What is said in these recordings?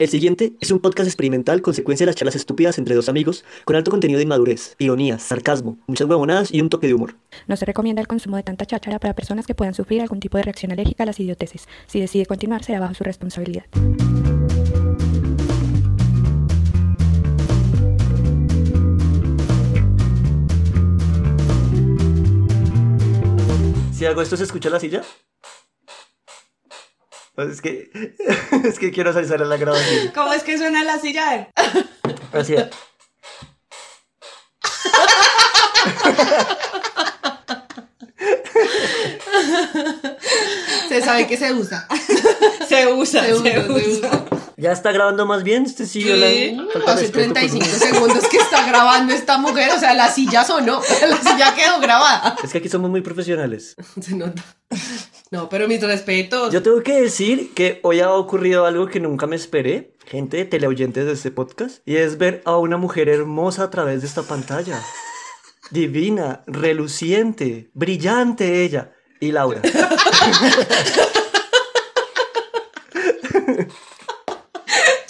El siguiente es un podcast experimental consecuencia de las charlas estúpidas entre dos amigos, con alto contenido de inmadurez, ironías, sarcasmo, muchas huevonadas y un toque de humor. No se recomienda el consumo de tanta cháchara para personas que puedan sufrir algún tipo de reacción alérgica a las idioteces. Si decide continuar, será bajo su responsabilidad. Si hago esto, ¿se escucha la silla? Pues es que, es que quiero salir a la grabación. ¿Cómo es que suena la silla? Así es. Se sabe que se usa. Se usa, Se se, usa, se usa. ¿Ya está grabando más bien? Este sí, la... hace respeto, pues, 35 segundos que está grabando esta mujer. O sea, la silla sonó. La silla quedó grabada. Es que aquí somos muy profesionales. Se nota. No, pero mis respetos. Yo tengo que decir que hoy ha ocurrido algo que nunca me esperé, gente teleoyentes de este podcast, y es ver a una mujer hermosa a través de esta pantalla. Divina, reluciente, brillante ella. Y Laura.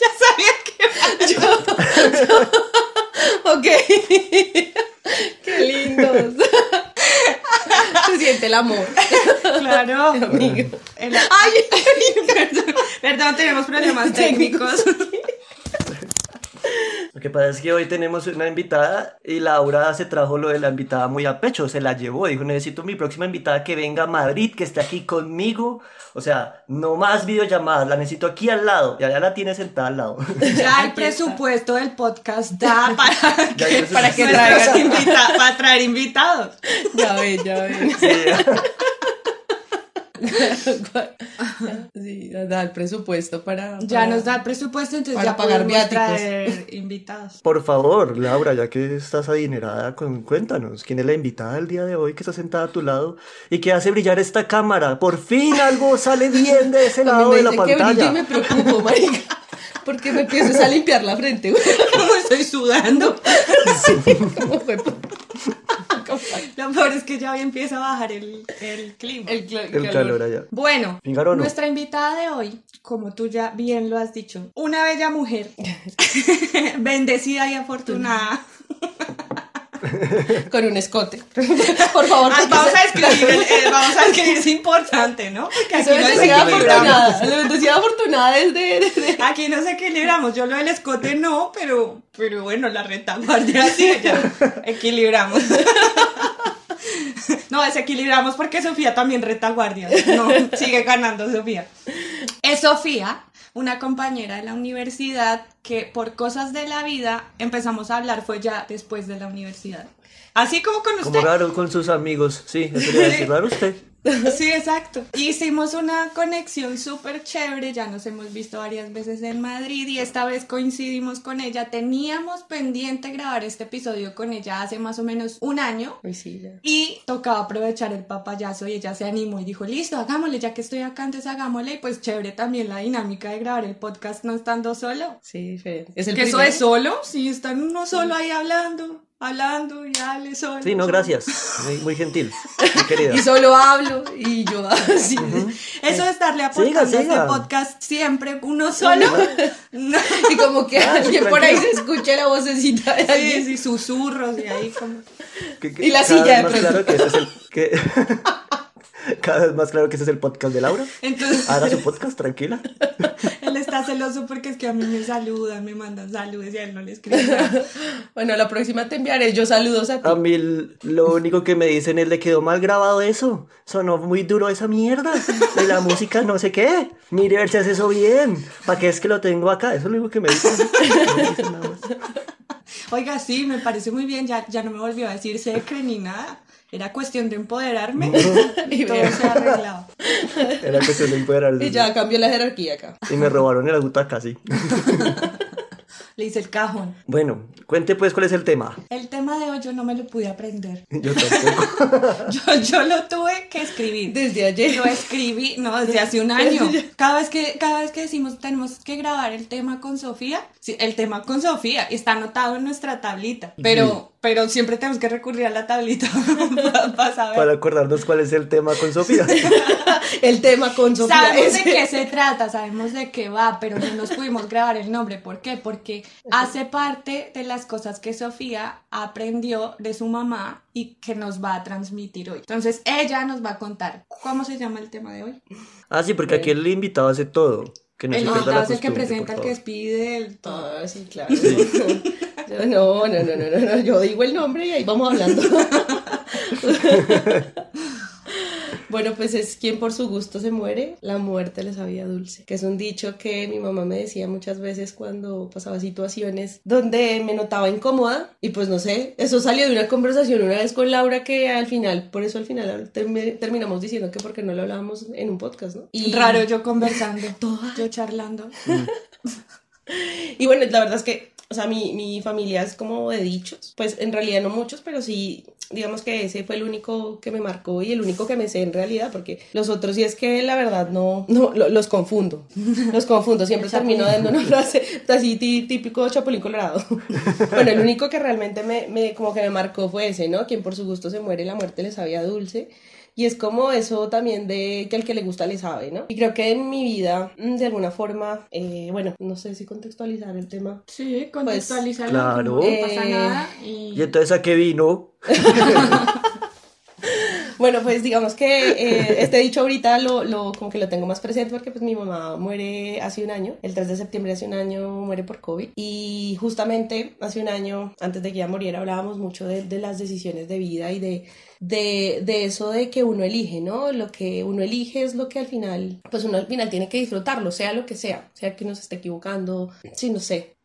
Ya sabía que Ok. Qué lindos. Se siente el amor. Claro. Amigo. El- Ay, perdón, perdón, tenemos problemas técnicos. Lo que pasa es que hoy tenemos una invitada y Laura se trajo lo de la invitada muy a pecho, se la llevó, dijo, necesito mi próxima invitada que venga a Madrid, que esté aquí conmigo. O sea, no más videollamadas, la necesito aquí al lado. Y allá la tiene sentada al lado. Ya el presupuesto del podcast da para que, para que traigan invita- para traer invitados. Ya ven, ya ven. Sí. Sí, nos da el presupuesto para. Ya nos da el presupuesto, entonces Para ya pagar podemos viáticos. traer invitados. Por favor, Laura, ya que estás adinerada, cuéntanos, ¿quién es la invitada del día de hoy que está sentada a tu lado y que hace brillar esta cámara? Por fin algo sale bien de ese A mí lado me de la que pantalla. y me preocupo, marica. Porque me empiezo a limpiar la frente, güey. Como estoy sudando. ¿Cómo fue? Lo peor es que ya hoy empieza a bajar el, el clima. El, calor allá. Bueno, no. nuestra invitada de hoy, como tú ya bien lo has dicho, una bella mujer, bendecida y afortunada. Con un escote. Por favor, Ah, vamos se- a escribir, eh, vamos a escribir, es importante, ¿no? Porque aquí nos afortunada. La bendecida afortunada desde. desde- Aquí nos equilibramos. Yo lo del escote no, pero, pero bueno, la retaguardia sí, ya equilibramos. No, desequilibramos porque Sofía también retaguardia. No, sigue ganando Sofía. Es Sofía, una compañera de la universidad que por cosas de la vida empezamos a hablar fue ya después de la universidad. Así como con Como usted. raro con sus amigos, sí, eso le iba a decir raro usted. Sí, exacto. Hicimos una conexión súper chévere, ya nos hemos visto varias veces en Madrid y esta vez coincidimos con ella. Teníamos pendiente grabar este episodio con ella hace más o menos un año. Uy, sí, ya. Y tocaba aprovechar el papayazo y ella se animó y dijo, listo, hagámosle, ya que estoy acá, antes hagámosle. Y pues chévere también la dinámica de grabar el podcast no estando solo. Sí, Fer. Es el que eso primero. es solo, sí, están uno solo ahí hablando, hablando y hable solo. Sí, no, gracias. Muy, muy gentil, muy querida. Y solo hablo y yo así. Eso es darle aportando Siga, este podcast siempre uno solo. No. Y como que Ah, alguien por ahí se escucha la vocecita de Sí, alguien. sí, susurros y ahí como... Que- que Y la cada silla vez de más pronto. claro que ese es el que cada vez más claro que ese es el podcast de Laura. Entonces, Haga su podcast, tranquila. Él está celoso porque es que a mí me saludan, me mandan saludos y a él no le escriben. nada. Bueno, la próxima te enviaré yo saludos a ti. A mí lo único que me dicen es le quedó mal grabado eso. Sonó muy duro esa mierda. De la música no sé qué. Mire a ver si hace eso bien. ¿Para qué es que lo tengo acá? Eso es lo único que me dicen. No me dicen nada más. Oiga, sí, me parece muy bien, ya, ya no me volvió a decir secre ni nada. Era cuestión de empoderarme y todo se ha arreglado. Era cuestión de empoderarse. Y ya cambió la jerarquía acá. Y me robaron el butaca, sí. Le hice el cajón. Bueno, cuente pues cuál es el tema. El tema de hoy yo no me lo pude aprender. Yo tampoco. Yo, yo lo tuve que escribir. Desde ayer. Lo escribí, no, desde hace un año. Cada vez que, cada vez que decimos tenemos que grabar el tema con Sofía, sí, el tema con Sofía está anotado en nuestra tablita. Pero pero siempre tenemos que recurrir a la tablita para saber. Para acordarnos cuál es el tema con Sofía. El tema con Sofía. Sabemos de es- qué se trata, sabemos de qué va, pero no nos pudimos grabar el nombre. ¿Por qué? Porque hace parte de las cosas que Sofía aprendió de su mamá y que nos va a transmitir hoy. Entonces, ella nos va a contar cómo se llama el tema de hoy. Ah, sí, porque aquí el invitado hace todo. Que no el se pierda invitado la es el que presenta, el que despide, el todo. Sí, claro. No, no, no, no, no, no, yo digo el nombre y ahí vamos hablando. Bueno, pues es quien por su gusto se muere, la muerte le sabía dulce, que es un dicho que mi mamá me decía muchas veces cuando pasaba situaciones donde me notaba incómoda y pues no sé, eso salió de una conversación una vez con Laura que al final, por eso al final termi- terminamos diciendo que porque no lo hablábamos en un podcast, ¿no? Y Raro yo conversando, yo charlando. Y bueno, la verdad es que, o sea, mi, mi familia es como de dichos, pues en realidad no muchos, pero sí, digamos que ese fue el único que me marcó y el único que me sé en realidad, porque los otros sí es que la verdad no, no lo- los confundo, los confundo, siempre termino dando una frase así tí- típico chapulín colorado. Bueno, el único que realmente me, me, como que me marcó fue ese, ¿no? Quien por su gusto se muere, la muerte le sabía dulce. Y es como eso también de que al que le gusta le sabe, ¿no? Y creo que en mi vida, mm, de alguna forma, eh, bueno, no sé si contextualizar el tema. Sí, contextualizarlo. claro. No pasa nada. Y... Y entonces a qué vino. Bueno, pues digamos que eh, este dicho ahorita lo, como que lo tengo más presente porque pues mi mamá muere hace un año, el 3 de septiembre hace un año muere por COVID y justamente hace un año, antes de que ella muriera, hablábamos mucho de, de las decisiones de vida y de, de, de eso de que uno elige, ¿no? Lo que uno elige es lo que al final, pues uno al final tiene que disfrutarlo, sea lo que sea, sea que uno se esté equivocando, sí, no sé.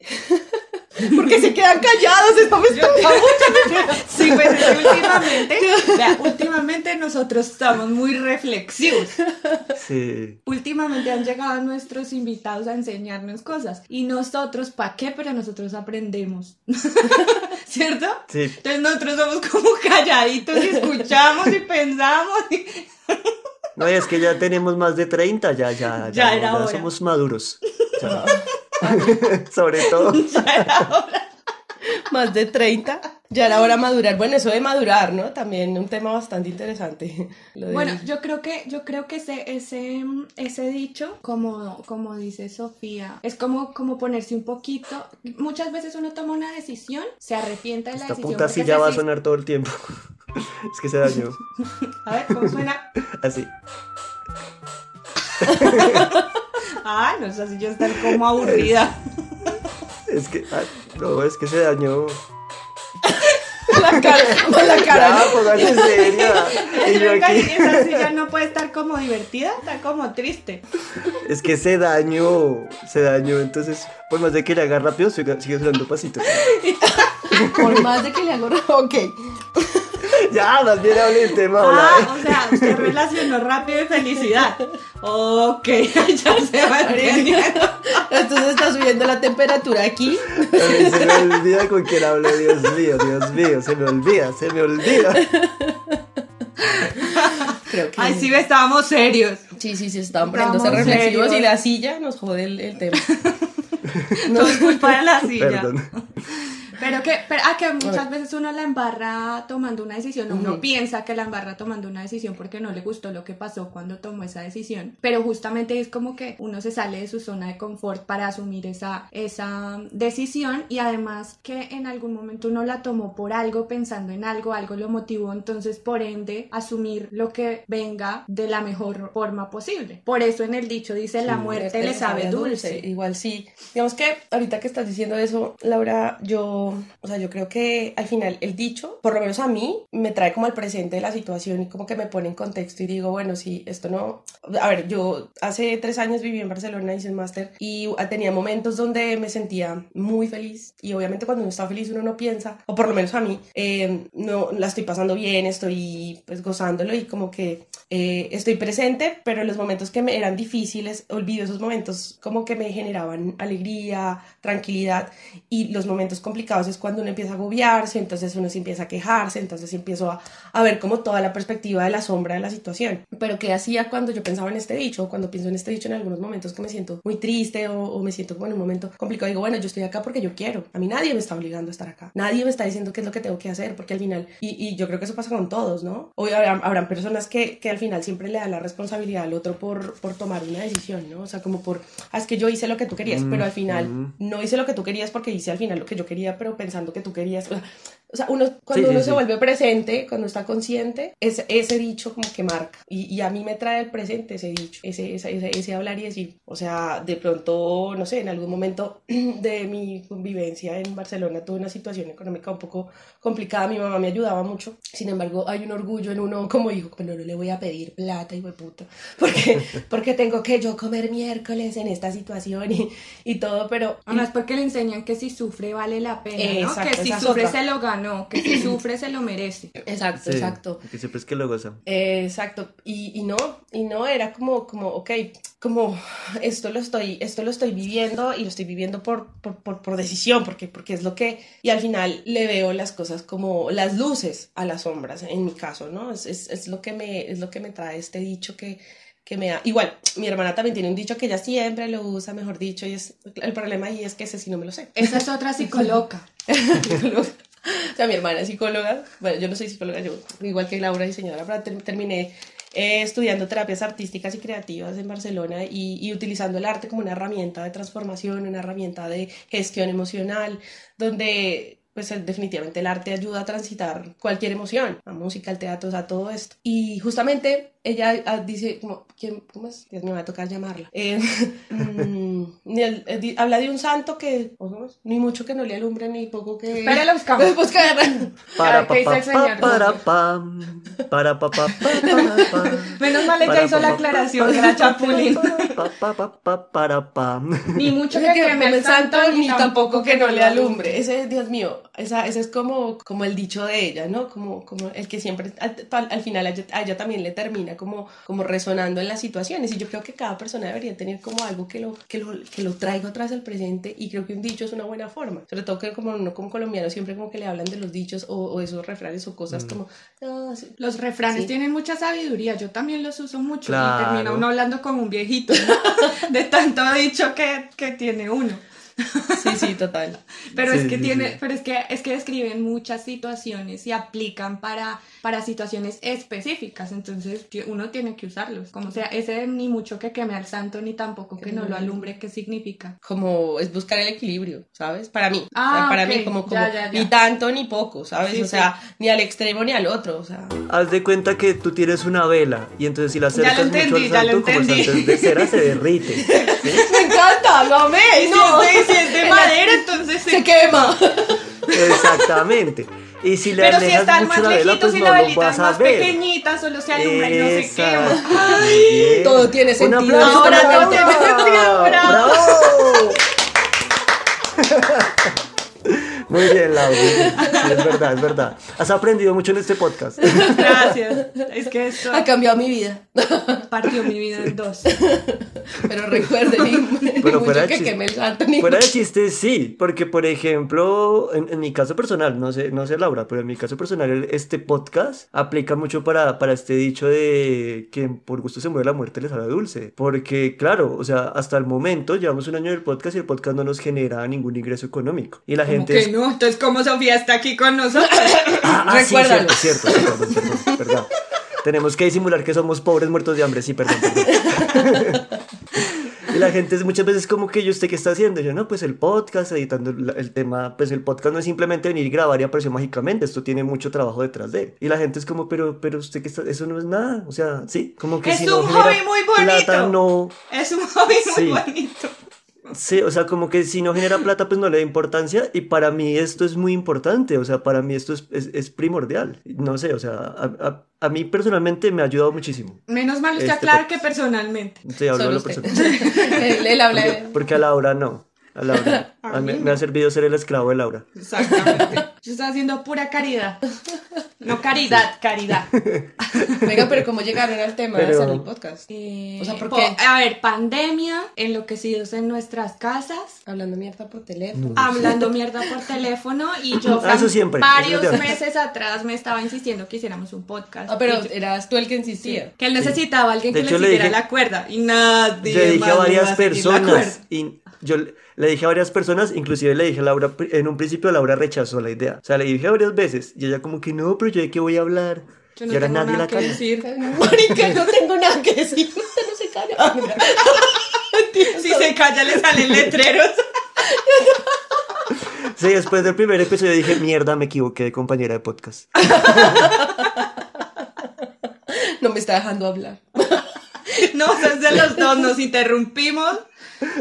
Porque se quedan callados, estamos Sí, pues es que últimamente, vea, últimamente nosotros estamos muy reflexivos. Sí. Últimamente han llegado nuestros invitados a enseñarnos cosas. Y nosotros, ¿para qué? Pero nosotros aprendemos. ¿Cierto? Sí. Entonces nosotros somos como calladitos y escuchamos y pensamos. y- No, y es que ya tenemos más de 30, ya, ya, ya, Ya no, era hora. somos maduros. Ya. Sobre todo. más de 30. Ya era hora de madurar. Bueno, eso de madurar, ¿no? También un tema bastante interesante. Lo de- Bueno, yo creo que, yo creo que ese, ese, ese dicho, como, como dice Sofía, es como, como ponerse un poquito. Muchas veces uno toma una decisión, se arrepiente de la Esta decisión. puta porque silla va a sonar todo el tiempo. Es que se dañó. A ver, ¿cómo suena? Así. Ah, no, esa silla está como aburrida. Es que. ah, no, es que se dañó. la cara, con la cara. Ya, póngase seria. Y yo aquí. Esa silla no puede estar como divertida, está como triste. Es que se dañó. Se dañó. Entonces, por más de que le haga rápido, sigue, sigue dando pasitos. Por más de que le hago. Ok. Ya, más bien hable del tema. hola. Ah, o sea, usted relacionó rápido y felicidad. Ok, ya se va entendiendo. Entonces está subiendo la temperatura aquí. A mí se me olvida con quién hablo. Dios mío, Dios mío. Se me olvida, se me olvida. Creo que. Ay, sí, estándamos serios. Sí, sí, sí, estaban poniéndose reflexivos serios. y la silla nos jode el, el tema. No es culpa de la silla. Perdón. Pero que, pero, ah, que muchas veces uno la embarra tomando una decisión, uno piensa que la embarra tomando una decisión porque no le gustó lo que pasó cuando tomó esa decisión, pero justamente es como que uno se sale de su zona de confort para asumir esa, esa decisión y además que en algún momento uno la tomó por algo, pensando en algo, algo lo motivó, entonces por ende asumir lo que venga de la mejor forma posible. Por eso en el dicho dice la muerte le sabe dulce. Igual sí. Digamos que ahorita que estás diciendo eso, Laura, yo, o sea, yo creo que al final el dicho, por lo menos a mí, me trae como al presente de la situación y como que me pone en contexto y digo, bueno, sí, esto no... A ver, yo hace tres años viví en Barcelona, hice un máster y tenía momentos donde me sentía muy feliz y obviamente cuando uno está feliz uno no piensa, o por lo menos a mí, eh, no la estoy pasando bien, estoy pues gozándolo y como que eh, estoy presente, pero los momentos que me eran difíciles, olvido esos momentos como que me generaban alegría, tranquilidad y los momentos complicados caos es cuando uno empieza a agobiarse, entonces uno se empieza a quejarse, entonces empiezo a, a ver como toda la perspectiva de la sombra de la situación. Pero ¿qué hacía cuando yo pensaba en este dicho? Cuando pienso en este dicho en algunos momentos que me siento muy triste o, o me siento como en un momento complicado, digo, bueno, yo estoy acá porque yo quiero. A mí nadie me está obligando a estar acá. Nadie me está diciendo qué es lo que tengo que hacer, porque al final, y, y yo creo que eso pasa con todos, ¿no? Hoy habrán, habrán personas que, que, al final siempre le dan la responsabilidad al otro por, por tomar una decisión, ¿no? O sea, como por, ah, es que yo hice lo que tú querías, pero al final Mm. no hice lo que tú querías porque hice al final lo que yo quería, pero pensando que tú querías. O sea, uno, cuando Sí, sí, uno se sí. vuelve presente, cuando está consciente, es, ese dicho como que marca. Y, y a mí me trae el presente ese dicho, ese, ese, ese, ese hablar y decir. O sea, de pronto, no sé, en algún momento de mi convivencia en Barcelona tuve una situación económica un poco complicada. Mi mamá me ayudaba mucho. Sin embargo, hay un orgullo en uno como hijo, pero no le voy a pedir plata, hijo de puta. Porque, porque tengo que yo comer miércoles en esta situación y, y todo, pero Además porque le enseñan que si sufre vale la pena, ¿no? Exacto, Que si sufre otra. se lo ganó, que si sufre se lo merece. Exacto, Sí, exacto. Que siempre es que lo goza. Eh, exacto, y, y no, y no, era como, como, ok, como esto lo estoy, esto lo estoy viviendo y lo estoy viviendo por, por, por, por decisión, porque, porque es lo que, y al final le veo las cosas como las luces a las sombras, en mi caso, ¿no? Es, es, es lo, que me, es lo que me trae este dicho que, que me da, igual, mi hermana también tiene un dicho que ella siempre lo usa, mejor dicho, y es, el problema ahí es que ese sí no me lo sé. Esa es otra psicóloga. O sea, mi hermana es psicóloga. Bueno, yo no soy psicóloga, yo igual que Laura, diseñadora, pero ter- terminé eh, estudiando terapias artísticas y creativas en Barcelona y, y utilizando el arte como una herramienta de transformación, una herramienta de gestión emocional, donde pues definitivamente el arte ayuda a transitar cualquier emoción, la música, el teatro, o sea, todo esto. Y justamente ella ah, dice, como, ¿quién, ¿cómo es? Dios mío, me va a tocar llamarla. Eh, mm, el- eh, di- habla de un santo que. Ni mucho que no le alumbre, ni poco que... Espera, la buscamos. Pues, buscar. Para ¿qué dice pa el pa señor? para pam, para pa pa pa para pa. Menos mal ella hizo pa, la pa, aclaración, pa, era pa, Chapulín. pa, pa, pa, pa, para pam. Ni mucho que que queme queme el santo ni tampoco que no le alumbre. Ese, Dios mío, esa, ese es como, como el dicho de ella, ¿no? Como, como el que siempre al, al final a ella, a ella también le termina como, como resonando en las situaciones. Y yo creo que cada persona debería tener como algo que lo, que lo, que lo traiga vez al presente. Y creo que un dicho es una buena forma. Sobre todo que como no como colombiano siempre como que le hablan de los dichos o, o esos refranes o cosas como... "No, sí". Los refranes Sí. tienen mucha sabiduría, yo también los uso mucho Claro. y termina uno hablando como un viejito, ¿no? de tanto dicho que, que tiene uno. Sí, sí, total. Pero Sí, es que sí, tiene, sí. pero es que es que describen muchas situaciones y aplican para, para situaciones específicas, entonces uno tiene que usarlos. Como sea, ese ni mucho que queme al santo ni tampoco que no lo alumbre, ¿qué significa? como es buscar el equilibrio, ¿sabes? Para mí, Ah, O sea, para ok, mí como, como ya, ya, ya. ni tanto ni poco, ¿sabes? Sí, o sea, ni al extremo ni al otro, o sea, Haz de cuenta que tú tienes una vela y entonces si la Ya lo acercas mucho entendí, al ya lo santo, como el entendí. santo es de cera, se derrite. ¿sí? me encanta, lo amé, no, es si es de madera, entonces sí. se quema. Exactamente. Y si le Pero si están más lejitos pues y no la velita es más pequeñita, solo se alumbra y no se quema. Bien. Todo tiene sentido. Ahora todo tiene sentido, bravo. Muy bien, Laura. Sí, es verdad, es verdad. Has aprendido mucho en este podcast. Gracias. Es que esto Ha cambiado mi vida. partió mi vida en dos. Pero recuerden, Pero mucho fuera de que chiste- el ni Fuera de chistes, sí, porque por ejemplo, en, en mi caso personal, no sé, no sé Laura, pero en mi caso personal, este podcast aplica mucho para, para este dicho de que por gusto se muere la muerte le sabe dulce. Porque, claro, o sea, hasta el momento llevamos un año del podcast y el podcast no nos genera ningún ingreso económico. Y la gente. que es- no, entonces como Sofía está aquí con nosotros. Ah, ah, sí, Recuérdalo. cierto, cierto, sí, perdón, perdón, perdón. Tenemos que disimular que somos pobres muertos de hambre, sí, perdón, perdón. Y la gente es muchas veces como que yo, ¿usted qué está haciendo? Yo, no, pues el podcast, editando el tema, pues el podcast no es simplemente venir y grabar y apareció mágicamente, esto tiene mucho trabajo detrás de él. Y la gente es como, pero, pero usted qué está, eso no es nada, o sea, sí, como que Es si no un genera hobby muy bonito. plata, no, Es un hobby Sí. muy bonito. Sí, o sea, como que si no genera plata, pues no le da importancia. Y para mí esto es muy importante, o sea, para mí esto es, es, es primordial. No sé, o sea, a, a- a mí personalmente me ha ayudado muchísimo. Menos mal usted Este aclara que personalmente. Sí, hablo Solo de lo usted. personal. él, él habla Porque, de... porque a Laura no. A Laura. A mí me ha servido ser el esclavo de Laura. Exactamente. Yo estoy haciendo pura caridad. No caridad, caridad. Venga, pero ¿cómo llegaron al tema de Pero- hacer el podcast? Eh, O sea, ¿por po- qué? A ver, pandemia, enloquecidos en nuestras casas, Hablando mierda por teléfono. hablando mierda por teléfono y yo Ah, eso siempre, varios eso de meses atrás me estaba insistiendo que hiciéramos un podcast. Ah, pero yo- eras tú el que insistía. que él necesitaba a alguien De que hecho, le le siguiera dije- la cuerda y nadie Yo le dije más a varias personas y yo le- dije a varias personas, inclusive le dije a Laura, en un principio Laura rechazó la idea. O sea, le dije varias veces y ella como que no, pero yo de qué voy a hablar. Yo no y ahora tengo nadie nada la que calla. decir. Marica, no tengo nada que decir. Usted no se calla. Ah. Si se calla le salen letreros. Sí, después del primer episodio dije, mierda, me equivoqué de compañera de podcast. No me está dejando hablar. No, es de los dos, nos interrumpimos.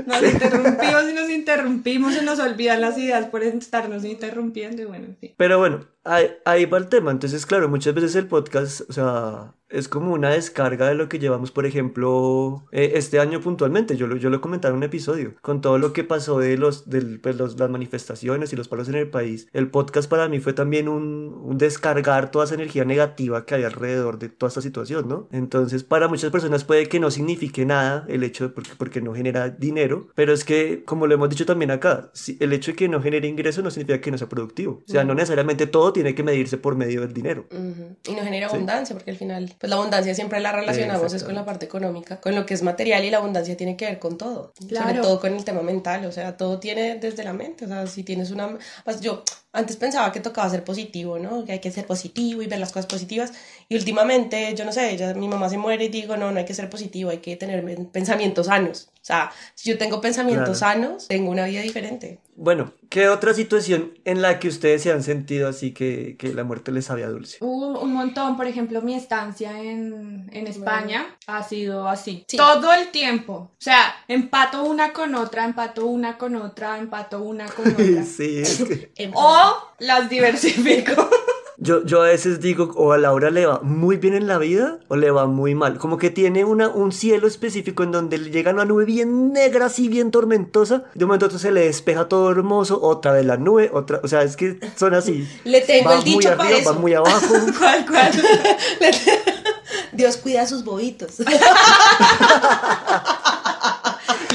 Nos interrumpimos y nos interrumpimos y nos olvidan las ideas por estarnos interrumpiendo y bueno, en fin. Pero bueno, ahí, ahí va el tema. Entonces, claro, muchas veces el podcast, o sea, es como una descarga de lo que llevamos, por ejemplo, eh, este año puntualmente. Yo lo, yo lo comenté en un episodio, con todo lo que pasó de los, del, pues, los- las manifestaciones y los paros en el país. El podcast para mí fue también un, un descargar toda esa energía negativa que hay alrededor de toda esta situación, ¿no? Entonces, para muchas personas puede que no signifique nada el hecho de porque, porque no genera dinero, pero es que, como lo hemos dicho también acá, si- el hecho de que no genere ingreso no significa que no sea productivo. O sea, no necesariamente todo tiene que medirse por medio del dinero. Y no genera Sí. abundancia, porque al final, pues la abundancia siempre la relacionamos es con la parte económica, con lo que es material y la abundancia tiene que ver con todo, sobre Claro. todo con el tema mental, o sea, todo tiene desde la mente, o sea, si tienes una... pues yo antes pensaba que tocaba ser positivo, ¿no? Que hay que ser positivo y ver las cosas positivas, y últimamente, yo no sé, ya mi mamá se muere y digo, no, no hay que ser positivo, hay que tener pensamientos sanos, o sea, si yo tengo pensamientos sanos, tengo una vida diferente. Bueno, ¿qué otra situación en la que ustedes se han sentido así que, que la muerte les sabía dulce? Hubo un montón, por ejemplo, mi estancia en, en España ha sido así. Sí. Todo el tiempo. O sea, empato una con otra, empato una con otra, empato una con otra. Sí, es que o las diversifico. yo, yo a veces digo, o a Laura le va muy bien en la vida o le va muy mal. Como que tiene una, un cielo específico en donde le llega una nube bien negra, así bien tormentosa. De un momento a otro se le despeja todo hermoso, otra vez la nube, otra. O sea, es que son así. Le tengo va el dicho muy para arriba, eso. va muy abajo. ¿Cuál, cuál? Dios cuida a sus bobitos.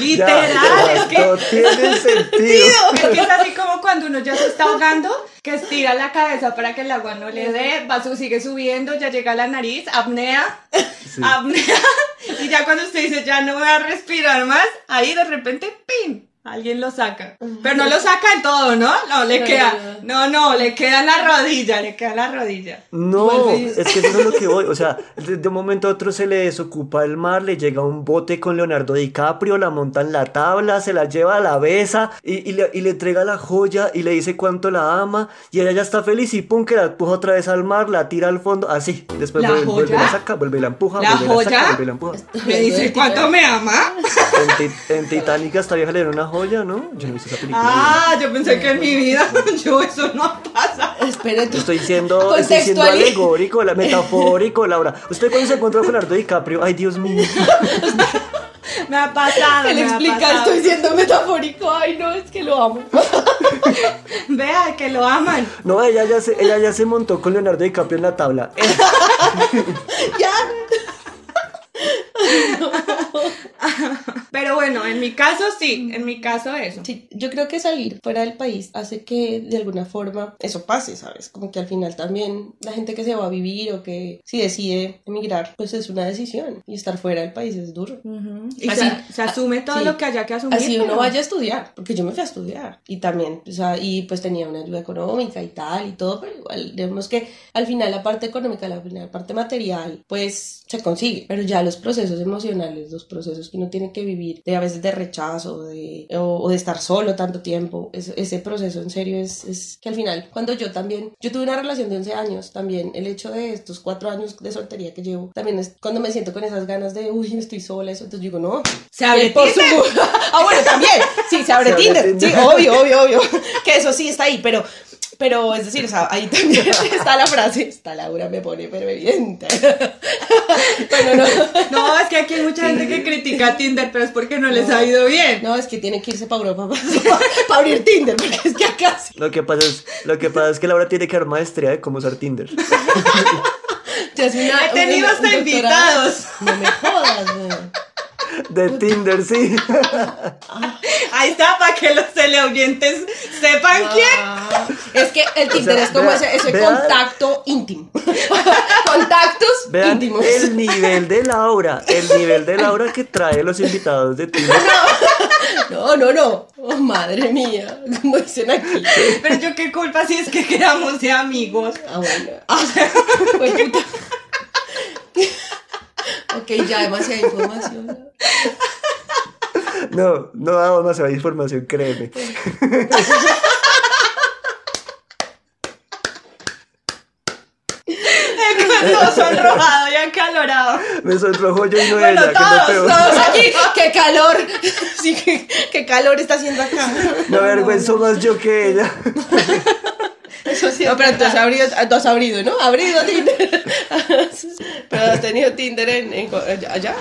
Literal, Ya, es que No tiene sentido. Es que es así como cuando uno ya se está ahogando, que estira la cabeza para que el agua no le dé, va, sigue subiendo, ya llega a la nariz, apnea, apnea, y ya cuando usted dice ya no voy a respirar más, ahí de repente, ¡pim! Alguien lo saca. Pero no lo saca en todo, ¿no? No, le No, queda. No, no, le queda en la rodilla, le queda en la rodilla. No, es que eso es lo que voy. O sea, de, de un momento a otro se le desocupa el mar, le llega un bote con Leonardo DiCaprio, la monta en la tabla, se la lleva a la besa y, y le, y le entrega la joya y le dice cuánto la ama. Y ella ya está feliz y pum, que la empuja otra vez al mar, la tira al fondo, así. Después ¿La vuelve, vuelve, joya? la saca, vuelve y la empuja, ¿La vuelve y la saca, joya? vuelve y la empuja. Me dice, ¿cuánto me ama? En, Ti- en Titanic esta vieja le dieron una joya, ¿no? Yo no he visto esa película. Ah, yo pensé que en mi vida, yo eso no pasa. Espera, tú- Estoy siendo, estoy siendo Contextuali- alegórico, la metafórico, Laura. Usted cuando se encontró con Leonardo DiCaprio, ay Dios mío. Me ha pasado, El me ha explicar, pasado. estoy siendo metafórico. Ay, no, es que lo amo. Vea, que lo aman. No, ella ya se, ella ya se montó con Leonardo DiCaprio en la tabla. ya. Pero bueno, en mi caso sí, en mi caso eso. Sí, yo creo que salir fuera del país hace que de alguna forma eso pase, ¿sabes? Como que al final también la gente que se va a vivir o que si decide emigrar, pues es una decisión. Y estar fuera del país es duro. Y Así- se, se asume todo sí. lo que haya que asumir. Así uno pero- vaya a estudiar, porque yo me fui a estudiar y también, o sea, y pues tenía una ayuda económica y tal y todo, pero igual, digamos que al final la parte económica, la la parte material, pues se consigue, pero ya los procesos emocionales, los procesos que uno tiene que vivir, de a veces de rechazo de, o, o de estar solo tanto tiempo, es- ese proceso en serio es, es que al final, cuando yo también, yo tuve una relación de 11 años, también el hecho de estos cuatro años de soltería que llevo, también es cuando me siento con esas ganas de, uy, estoy sola, eso, entonces digo, no, Se abre por Tinder. su- Ah, bueno, también. Sí, se abre Se abre Tinder. Tinder. Sí, obvio, obvio, obvio. Que eso sí está ahí, pero Pero es decir, o sea, ahí también está la frase, esta Laura me pone pero evidente. bueno, no. No, es que aquí hay mucha gente que critica Tinder, pero es porque no les ha ido bien. No, es que tienen que irse para Europa para, abrir Tinder, porque es que acá sí. Lo que pasa es, lo que pasa es que Laura tiene que dar maestría de cómo usar Tinder. Ya es una- He tenido hasta invitados. No me jodas, güey. De Tinder, sí. Ahí está, para que los teleoyentes sepan quién. Ah, es que el Tinder sea, es como ese, ese contacto íntimo. Contactos Vean íntimos. el nivel de Laura, el nivel de Laura que trae los invitados de Tinder. No, no, no. Oh, madre mía, como dicen aquí. Pero yo qué culpa si es que quedamos de amigos. Ah, bueno. Ah, pues puta. Ok, ya demasiada información. No, no damos demasiada información, créeme. Todo sonrojado y acalorado. Me sonrojo yo y no Bueno, ella, que todos, peor. Todos aquí, qué calor. Sí, qué, qué calor está haciendo acá. Me avergüenzo más yo que ella. Eso sí. No, pero tú has abrido, tú has abrido, ¿no? Abrido Tinder. Pero has tenido Tinder en, en allá.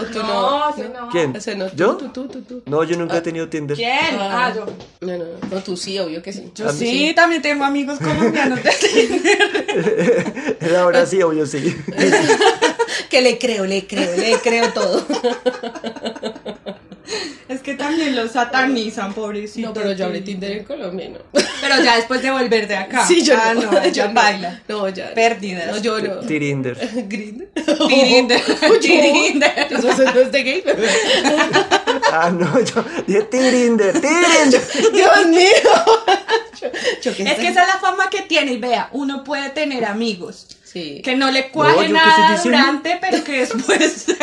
¿O tú no? No, sí, no. ¿Quién? Ese no, tú, ¿Yo? Tú, tú, tú, tú. No, yo nunca he tenido Tinder. ¿Quién? Ah, yo. No, no, no, no, tú sí, obvio que sí. Yo sí, sí. también tengo amigos colombianos de Tinder. Laura sí, obvio sí. Que le creo, le creo, le creo todo. Es que también los satanizan, pobrecito. No, pero yo abrí Tinder en Colombia, no. Pero ya después de volver de acá. Sí, yo ah, no. no, yo ya no. baila. No, ya. Pérdidas. No, yo no. Tirinder. Green. Tirinder. Tirinder. Eso es de gay. Ah, no, yo dije Tirinder, Tirinder. Dios mío. Yo- Es que esa es la fama que tiene. Y vea, uno puede tener amigos. Sí. Que no le cuaje ¿yo qué estoy nada durante, pero que después.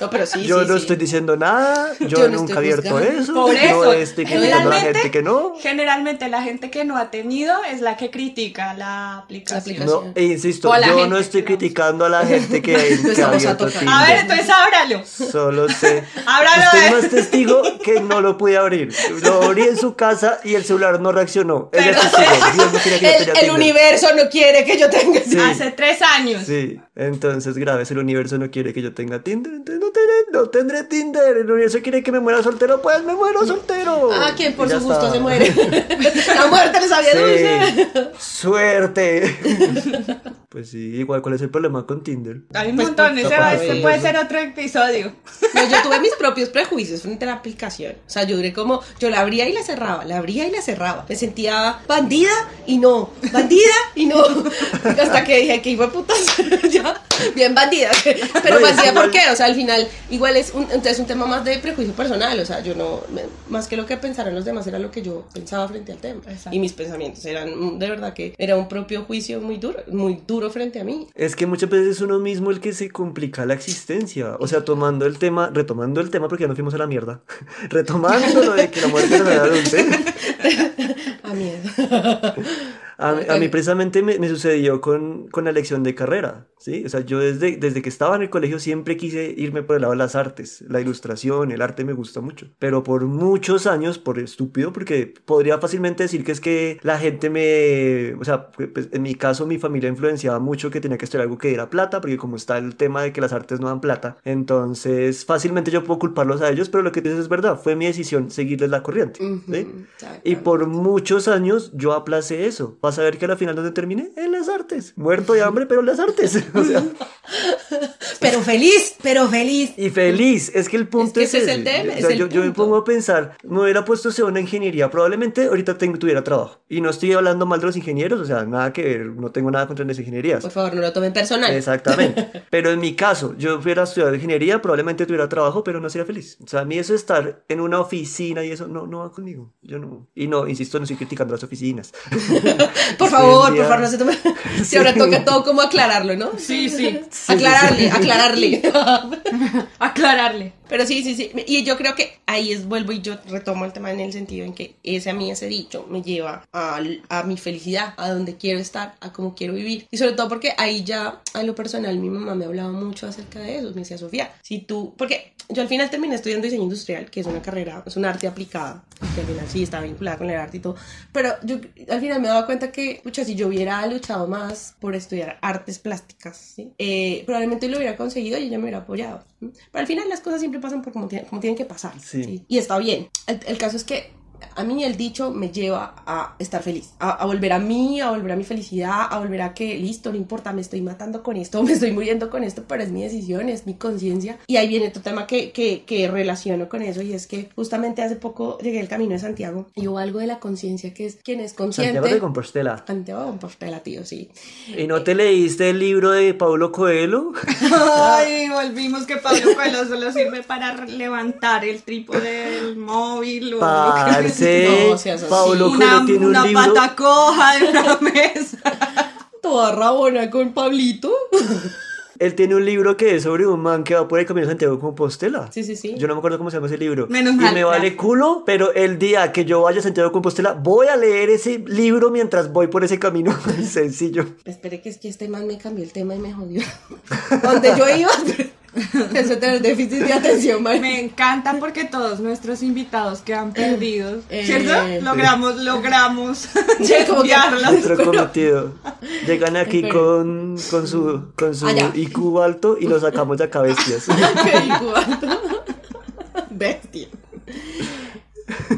No, pero sí, Yo sí, no sí. estoy diciendo nada, yo, Yo no nunca he estoy abierto eso. Por eso. No estoy criticando a la gente que no. Generalmente la gente que no ha tenido es la que critica la aplicación. La No, e insisto, yo no estoy criticando a la gente que, que ha a abierto. Tinder. A ver, entonces ábralo. Solo sé. Ábralo Estoy de- más testigo que no lo pude abrir. Lo abrí en su casa y el celular no reaccionó. Ella es testigo. Dios no quería que yo El, el universo no quiere que yo tenga. Sí. Hace tres años. Sí, entonces grave, si el universo no quiere que yo tenga Tinder, entonces no tendré, no tendré Tinder. El universo quiere que me muera soltero, pues me muero soltero. Ah, quien por su gusto está. se muere. La muerte le sabía dulce. Sí, suerte. Pues sí, igual, ¿cuál es el problema con Tinder? Hay un Pues, montón, ese, eso. puede ser otro episodio. No, yo tuve mis propios prejuicios frente a la aplicación. O sea, yo duré como, yo la abría y la cerraba, la abría y la cerraba. Me sentía bandida y no, bandida y no. Hasta que dije que iba putas, ya, bien bandida. Pero No, bandida, ¿por qué? O sea, al final, igual es un, entonces un tema más de prejuicio personal. O sea, yo no, me- más que lo que pensaran los demás, era lo que yo pensaba frente al tema. Exacto. Y mis pensamientos eran, de verdad que era un propio juicio muy duro, muy duro frente a mí. Es que muchas veces es uno mismo el que se complica la existencia. O sea, tomando el tema, retomando el tema porque ya nos fuimos a la mierda. retomando lo de que la muerte no era dulce. A miedo. A, a mí precisamente me, me sucedió con, con la elección de carrera, ¿sí? O sea, yo desde, desde que estaba en el colegio siempre quise irme por el lado de las artes, la ilustración, el arte me gusta mucho. Pero por muchos años, por estúpido, porque podría fácilmente decir que es que la gente me... O sea, pues, en mi caso mi familia influenciaba mucho que tenía que estudiar algo que diera plata, porque como está el tema de que las artes no dan plata, entonces fácilmente yo puedo culparlos a ellos, pero lo que dices es verdad, fue mi decisión seguirles la corriente, Y por muchos años yo aplacé eso. Vas a ver que a la final donde terminé, en las artes. Muerto de hambre, pero en las artes. O sea, Pero feliz, pero feliz. y feliz. Es que el punto que es, ese es ese. el tema, O es sea, el yo, yo me pongo a pensar, me hubiera puesto una ingeniería, probablemente ahorita tengo, tuviera trabajo. Y no estoy hablando mal de los ingenieros, o sea, nada que ver, no tengo nada contra las ingenierías. Por favor, no lo tomen personal. Exactamente. Pero en mi caso, yo hubiera estudiado ingeniería, probablemente tuviera trabajo, pero no sería feliz. O sea, a mí eso de estar en una oficina y eso no, no va conmigo. Yo no. Y no, insisto, no estoy criticando las oficinas. Por favor, por favor, no se tomen. Si Sí. ahora toca todo como aclararlo, ¿no? Sí, sí. Aclararle, aclararle. Aclararle. Pero sí, sí, sí. Y yo creo que ahí es, vuelvo y yo retomo el tema en el sentido en que ese a mí, ese dicho, me lleva a, a mi felicidad, a donde quiero estar, a cómo quiero vivir. Y sobre todo porque ahí ya, a lo personal, mi mamá me hablaba mucho acerca de eso. Me decía, Sofía, si tú, porque yo al final terminé estudiando diseño industrial, que es una carrera, es un arte aplicada, que al final sí está vinculada con el arte y todo. Pero yo al final me daba cuenta que, pucha, si yo hubiera luchado más por estudiar artes plásticas, ¿sí? Eh, probablemente lo hubiera conseguido y ella me hubiera apoyado. ¿sí? Pero al final las cosas siempre pasan por como, tienen, como tienen que pasar. Sí. ¿sí? Y está bien. El, el caso es que a mí el dicho me lleva a estar feliz, a, a, volver a mí, a volver a mi felicidad, a volver a que, listo, no importa, me estoy matando con esto, me estoy muriendo con esto, pero es mi decisión, es mi conciencia. Y ahí viene otro tema que, que, que, relaciono con eso y es que justamente hace poco llegué al Camino de Santiago y hubo algo de la conciencia que es quien es consciente. Santiago de Compostela. Santiago de Compostela, tío, sí. ¿Y no te leíste el libro de Paulo Coelho? Ay, volvimos que Pablo Coelho solo sirve para levantar el trípode del móvil o Parce, No, seas así. Una, Coelho tiene un una libro. pata coja de una mesa. Toda rabona con Pablito. Él tiene un libro que es sobre un man que va por el camino de Santiago de Compostela. Sí, sí, sí. Yo no me acuerdo cómo se llama ese libro. Menos y mal, me vale culo, pero el día que yo vaya a Santiago de Compostela, voy a leer ese libro mientras voy por ese camino. Sencillo. Espere que es que este man me cambió el tema y me jodió. Donde yo iba, eso tener déficit de atención, man. Me encanta porque todos nuestros invitados quedan perdidos. Eh, ¿Cierto? Logramos, logramos Sí, desviarlas. Nuestro cometido. Llegan aquí con, con su, con su Ah. IQ alto y lo sacamos de acá bestias. Qué igual. Bestia.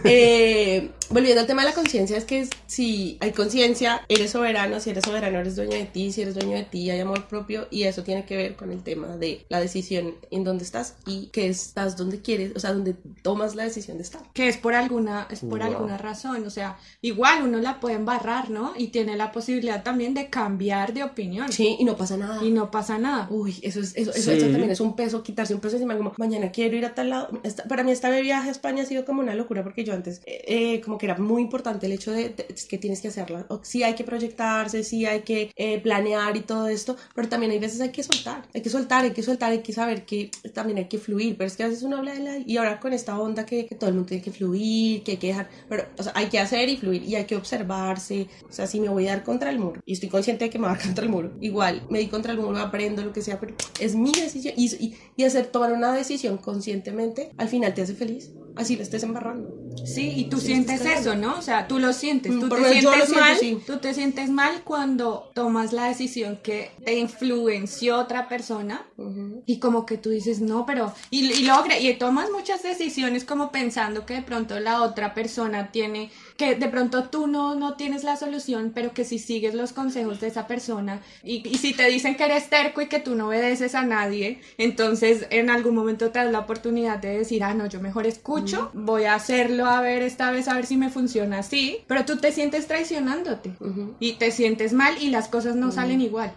Eh, volviendo al tema de la conciencia, es que si hay conciencia, eres soberano, si eres soberano, eres dueño de ti, si eres dueño de ti, hay amor propio, y eso tiene que ver con el tema de la decisión en dónde estás y que estás donde quieres, o sea, donde tomas la decisión de estar. Que es por alguna, es por Wow. alguna razón. O sea, igual uno la puede embarrar, ¿no? Y tiene la posibilidad también de cambiar de opinión. Sí, y no pasa nada. Y no pasa nada. Uy, eso, es, eso, eso, Sí. eso también es un peso, quitarse un peso encima, como mañana quiero ir a tal lado. Esta- para mí esta viaje a España ha sido como una locura porque yo antes, eh, eh, como que era muy importante el hecho de, de- que tienes que hacerla. O, sí hay que proyectarse, sí hay que eh, planear y todo esto, pero también hay veces hay que soltar, hay que soltar, hay que soltar, hay que saber que también hay que fluir, pero es que a veces uno habla de la... Y ahora con esta onda que, que todo el mundo tiene que fluir, que hay que dejar, pero o sea, hay que hacer y fluir y hay que observarse, o sea, si me voy a dar contra el muro y estoy consciente de que me va a dar contra el muro, igual me di contra el muro, aprendo lo que sea, pero es mi decisión y, y, y hacer tomar una decisión conscientemente al final te hace feliz, así lo estés embarrando. Sí, y tú Sí, sientes eso, ¿no? O sea, tú lo sientes, Mm, tú te sientes siento, mal, sí. tú te sientes mal cuando tomas la decisión que te influenció otra persona Ujú. y como que tú dices, no, pero, y, y logra, y tomas muchas decisiones como pensando que de pronto la otra persona tiene, que de pronto tú no, no tienes la solución, pero que si sigues los consejos de esa persona y, y si te dicen que eres terco y que tú no obedeces a nadie, entonces en algún momento te das la oportunidad de decir, ah, no, yo mejor escucho, voy a hacerlo a ver esta vez, a ver si me funciona así, pero tú te sientes traicionándote y te sientes mal y las cosas no salen igual.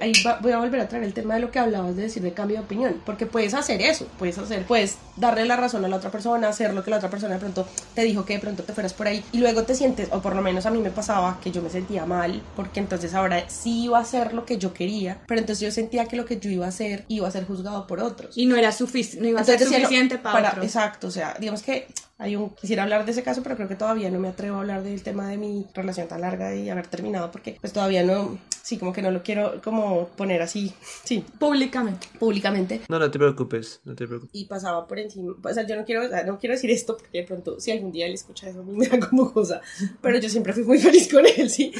Ahí va- voy a volver a traer el tema de lo que hablabas de decir de cambio de opinión, porque puedes hacer eso, puedes hacer, puedes darle la razón a la otra persona, hacer lo que la otra persona de pronto te dijo que de pronto te fueras por ahí y luego te sientes, o por lo menos a mí me pasaba que yo me sentía mal, porque entonces ahora sí iba a hacer lo que yo quería, pero entonces yo sentía que lo que yo iba a hacer iba a ser juzgado por otros. Y no era sufici- no iba a ser suficiente para, otros. Exacto, o sea, digamos que hay un, quisiera hablar de ese caso, pero creo que todavía no me atrevo a hablar del tema de mi relación tan larga y haber terminado, porque pues todavía no, sí, como que no lo quiero como poner así, sí, Públicamente. públicamente. No, no te preocupes, no te preocupes. Y pasaba por encima, o sea, yo no quiero, no quiero decir esto porque de pronto si algún día él escucha eso a mí me da como cosa, pero yo siempre fui muy feliz con él, sí.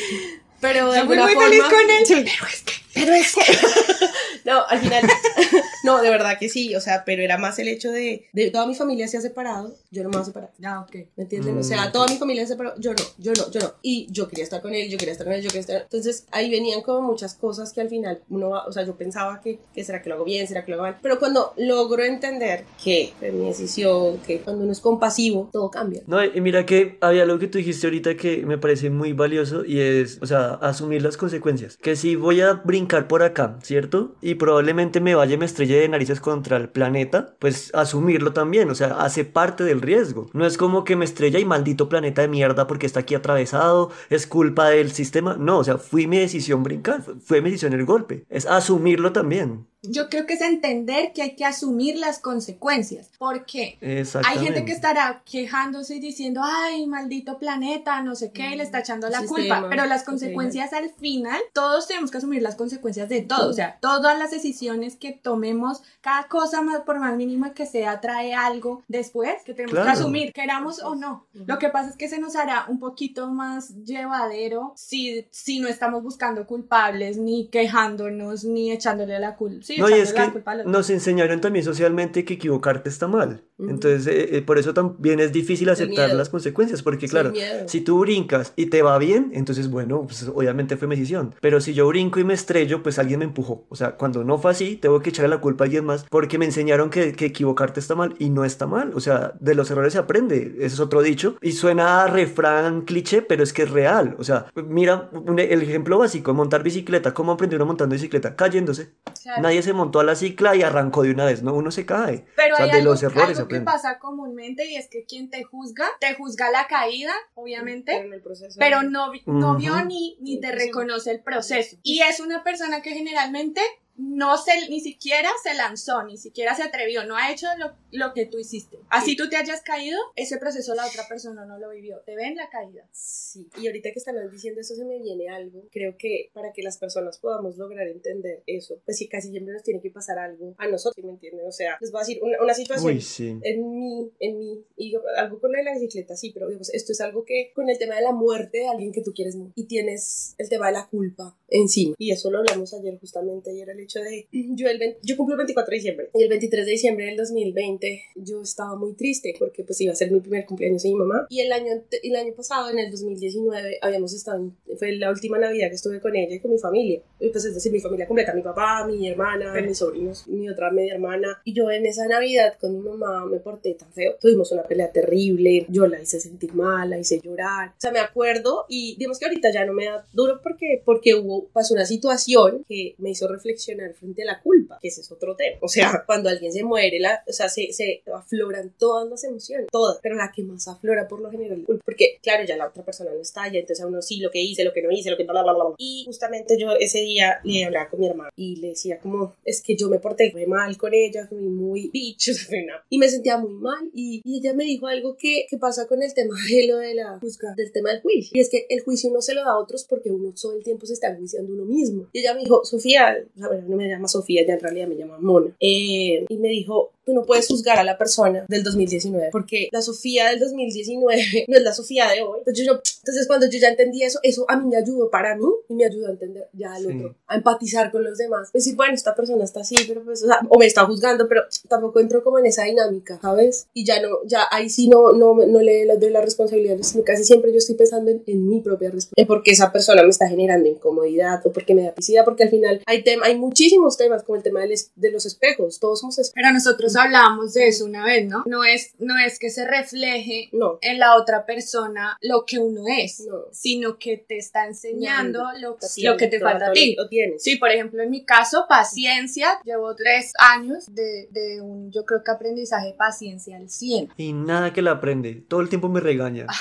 Pero de Yo fui muy forma, feliz con él, sí. pero es que... Pero es que. no, al final. no, de verdad que sí. O sea, pero era más el hecho de. de toda mi familia se ha separado. Yo no me voy a separar. Ah, ok. ¿Me entienden? Mm, o sea, toda mi familia se separó. Yo no, yo no, yo no. Y yo quería estar con él, yo quería estar con él, yo quería estar. Entonces ahí venían como muchas cosas que al final uno va. O sea, yo pensaba que, que será que lo hago bien, será que lo hago mal. Pero cuando logro entender que fue mi decisión, que cuando uno es compasivo, todo cambia. No, y mira que había algo que tú dijiste ahorita que me parece muy valioso y es, o sea, asumir las consecuencias. Que si voy a brincar por acá, ¿cierto? Y probablemente me vaya y me estrelle de narices contra el planeta, pues asumirlo también, o sea, hace parte del riesgo. No es como que me estrella y maldito planeta de mierda porque está aquí atravesado, es culpa del sistema. No, o sea, fue mi decisión brincar, fue mi decisión el golpe. Es asumirlo también. Yo creo que es entender que hay que asumir las consecuencias. Porque hay gente que estará quejándose y diciendo, ay, maldito planeta, no sé qué, y le está echando la Sistema, culpa. Pero las consecuencias al final, todos tenemos que asumir las consecuencias de todo. O sea, todas las decisiones que tomemos, cada cosa más por más mínima que sea, trae algo después que tenemos Claro. que asumir, queramos o no. Lo que pasa es que se nos hará un poquito más llevadero si, si no estamos buscando culpables, ni quejándonos, ni echándole la culpa. Sí, No, y es que nos enseñaron también socialmente que equivocarte está mal. Entonces, eh, eh, por eso también es difícil aceptar las consecuencias, porque claro, si tú brincas y te va bien, entonces bueno, pues obviamente fue mi decisión. Pero si yo brinco y me estrello, pues alguien me empujó. O sea, cuando no fue así, tengo que echarle la culpa a alguien más, porque me enseñaron que, que equivocarte está mal y no está mal. O sea, de los errores se aprende. Ese es otro dicho. Y suena a refrán cliché, pero es que es real. O sea, mira un- el ejemplo básico, montar bicicleta. ¿Cómo aprendió uno montando bicicleta? Cayéndose. Claro. Nadie se montó a la cicla y arrancó de una vez, ¿no? Uno se cae. Pero o sea, de algo, los errores que pasa comúnmente y es que quien te juzga, te juzga la caída, obviamente, Pero en el proceso. pero no, no vio ni, ni te reconoce el proceso. Y es una persona que generalmente no se, ni siquiera se lanzó, ni siquiera se atrevió, no ha hecho lo, lo que tú hiciste. Así tú te hayas caído, ese proceso la otra persona no lo vivió. Te ven la caída. Sí, y ahorita que están diciendo eso se me viene algo. Creo que para que las personas podamos lograr entender eso, pues sí, casi siempre nos tiene que pasar algo a nosotros, ¿sí ¿me entienden? O sea, les voy a decir una, una situación. Uy, sí. en mí, en mí, y yo- algo con lo de la bicicleta, sí, pero digamos, esto es algo que con el tema de la muerte de alguien que tú quieres y tienes el tema de la culpa encima. Y eso lo hablamos ayer justamente, el hecho de, yo, el 20 yo cumplo el 24 de diciembre, y el 23 de diciembre del 2020 yo estaba muy triste porque pues iba a ser mi primer cumpleaños de mi mamá, y el año, el año pasado, en el 2019, habíamos estado, fue la última Navidad que estuve con ella y con mi familia, y pues es decir, mi familia completa, mi papá, mi hermana, mis sobrinos, mi otra media hermana, y yo en esa Navidad con mi mamá me porté tan feo, tuvimos una pelea terrible, yo la hice sentir mal, la hice llorar, o sea, me acuerdo y digamos que ahorita ya no me da duro porque, porque hubo, pasó una situación que me hizo reflexionar frente a la culpa, que ese es otro tema, o sea, cuando alguien se muere, la, o sea, se, se afloran todas las emociones, todas, pero la que más aflora por lo general, porque claro, ya la otra persona no está, ya entonces a uno sí, lo que hice, lo que no hice, lo que bla, bla, bla. Y justamente yo ese día le hablaba con mi hermana y le decía como, es que yo me porté muy mal con ella, fui muy bicho, y me sentía muy mal y, y ella me dijo algo que, que pasa con el tema de lo de la juzga, del tema del juicio. Y es que el juicio no se lo da a otros porque uno todo el tiempo se está juiciando uno mismo. Y ella me dijo, Sofía, o sea, no me llama Sofía, ya en realidad me llama Mona. Eh, y me dijo, tú no puedes juzgar a la persona del 2019 porque la Sofía del 2019 no es la Sofía de hoy. Entonces, yo, entonces cuando yo ya entendí eso, eso a mí me ayudó para mí y me ayudó a entender ya al Sí. otro, a empatizar con los demás. Decir, bueno, esta persona está así, pero pues, o, sea, o me está juzgando, pero tampoco entro como en esa dinámica, ¿sabes? Y ya no, ya ahí sí no, no, no le doy la responsabilidad, sino casi siempre yo estoy pensando en, en mi propia responsabilidad, porque esa persona me está generando incomodidad o porque me da pisidad, porque al final hay, tema, hay muchísimos temas como el tema es- de los espejos, todos somos espejos. Pero nosotros hablábamos de eso una vez, ¿no? No es, no es que se refleje No, en la otra persona lo que uno es, no. sino que te está enseñando lo, Así lo que te es, falta a ti. Lo, lo tienes. Sí, por ejemplo, en mi caso, paciencia. Llevo tres años de, de un, yo creo que aprendizaje de paciencia al 100. Y nada que la aprende. Todo el tiempo me regaña.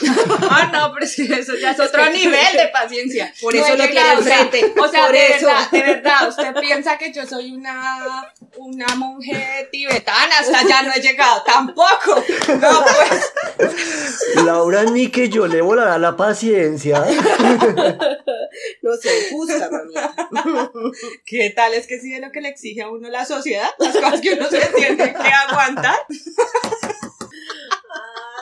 Ah, no, pero sí, eso ya es otro nivel de paciencia. Por No eso lo sea, enfrente, O sea, por de eso. verdad, de verdad, usted piensa que yo soy una, una monje tibetana, hasta allá no he llegado, tampoco. No, pues. Laura, ni que yo le volará la paciencia. No se justa, mamita. ¿Qué tal es que sí es lo que le exige a uno la sociedad? Las cosas que uno se tiene que aguantar.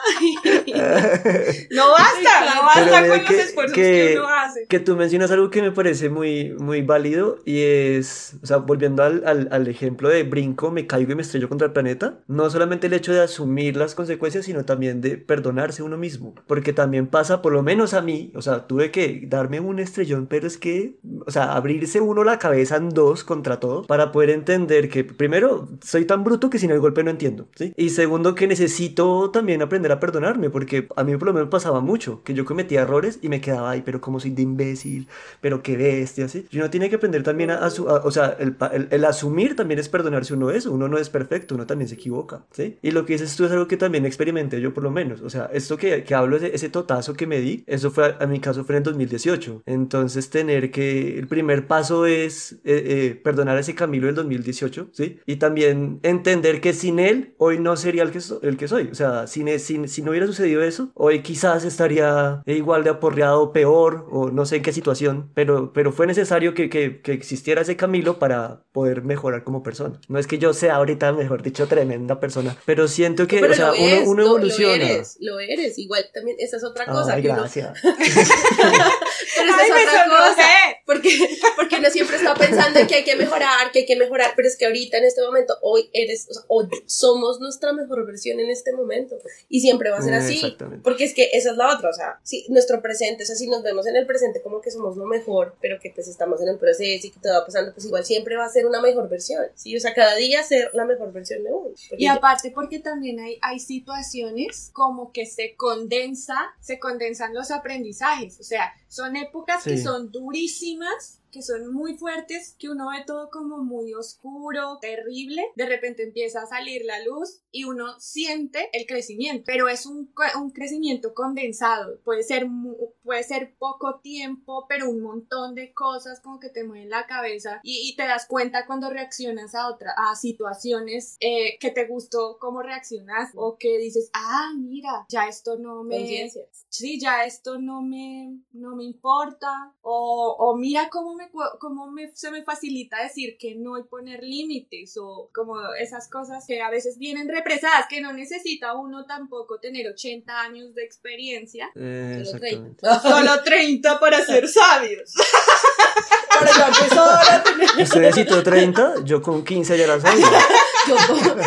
No basta, no basta con los que- esfuerzos que- que uno hace. Que tú mencionas algo que me parece muy, muy válido y es, o sea, volviendo al, al, al ejemplo de brinco, me caigo y me estrello contra el planeta, no solamente el hecho de asumir las consecuencias, sino también de perdonarse uno mismo, porque también pasa, por lo menos a mí, o sea, tuve que darme un estrellón, pero es que, o sea, abrirse uno la cabeza en dos contra todo para poder entender que, primero, soy tan bruto que sin el golpe no entiendo, ¿sí? Y segundo, que necesito también aprender a perdonarme, porque a mí por lo menos pasaba mucho, que yo cometía errores y me quedaba ahí, pero como soy de imbécil, pero qué bestia, ¿sí? Y uno tiene que aprender también a, a a- o sea, el, el- el asumir también es perdonarse uno eso, uno no es perfecto, uno también se equivoca, ¿sí? Y lo que dices tú es algo que también experimenté yo por lo menos, o sea, esto que, que hablo, ese, ese totazo que me di, eso fue, a mi caso fue en 2018, entonces tener que, el primer paso es eh, eh, perdonar a ese Camilo del 2018, ¿sí? Y también entender que sin él, hoy no sería el que, so- el que soy, o sea, sin, e- sin- si no hubiera sucedido eso, hoy quizás estaría igual de aporreado, peor, o no sé en qué situación, pero, pero fue necesario que, que, que existiera ese Camilo para poder mejorar como persona. No es que yo sea ahorita, mejor dicho, tremenda persona, pero siento que, Pero o sea, eres, uno, uno evoluciona. Lo eres, lo eres. Igual también, esa es otra cosa. Ay, que uno- gracias. pero esa Ay, es otra cosa. Porque, porque uno siempre está pensando en que hay que mejorar, que hay que mejorar, pero es que ahorita en este momento, hoy eres, o sea, hoy somos nuestra mejor versión en este momento. Y siempre va a ser Eh, así. exactamente. Porque es que esa es la otra, o sea, si nuestro presente, o sea, si nos vemos en el presente como que somos lo mejor, pero que pues estamos en el proceso y que todo va pasando, pues igual siempre va a ser una mejor versión. Sí, o sea, cada día ser la mejor versión de uno. Y aparte porque también hay, hay situaciones como que se condensa, se condensan los aprendizajes. O sea, son épocas que Sí. son durísimas, que son muy fuertes, que uno ve todo como muy oscuro, terrible. De repente empieza a salir la luz y uno siente el crecimiento, pero es un, un crecimiento condensado. Puede ser, puede ser poco tiempo, pero un montón de cosas como que te mueven la cabeza y, y te das cuenta cuando reaccionas a otra, a situaciones eh, que te gustó cómo reaccionas o que dices, ah, mira, ya esto no me, sí, ya esto no me, no me importa, o, o mira cómo, me, cu- cómo me, se me facilita decir que no y poner límites, o como esas cosas que a veces vienen represadas, que no necesita uno tampoco tener 80 años de experiencia, Eh, Solo exactamente. solo 30 para ser sabios. Pero ya empezó ahora a tener- Usted necesitó 30, yo con 15 ya la sabía. Yo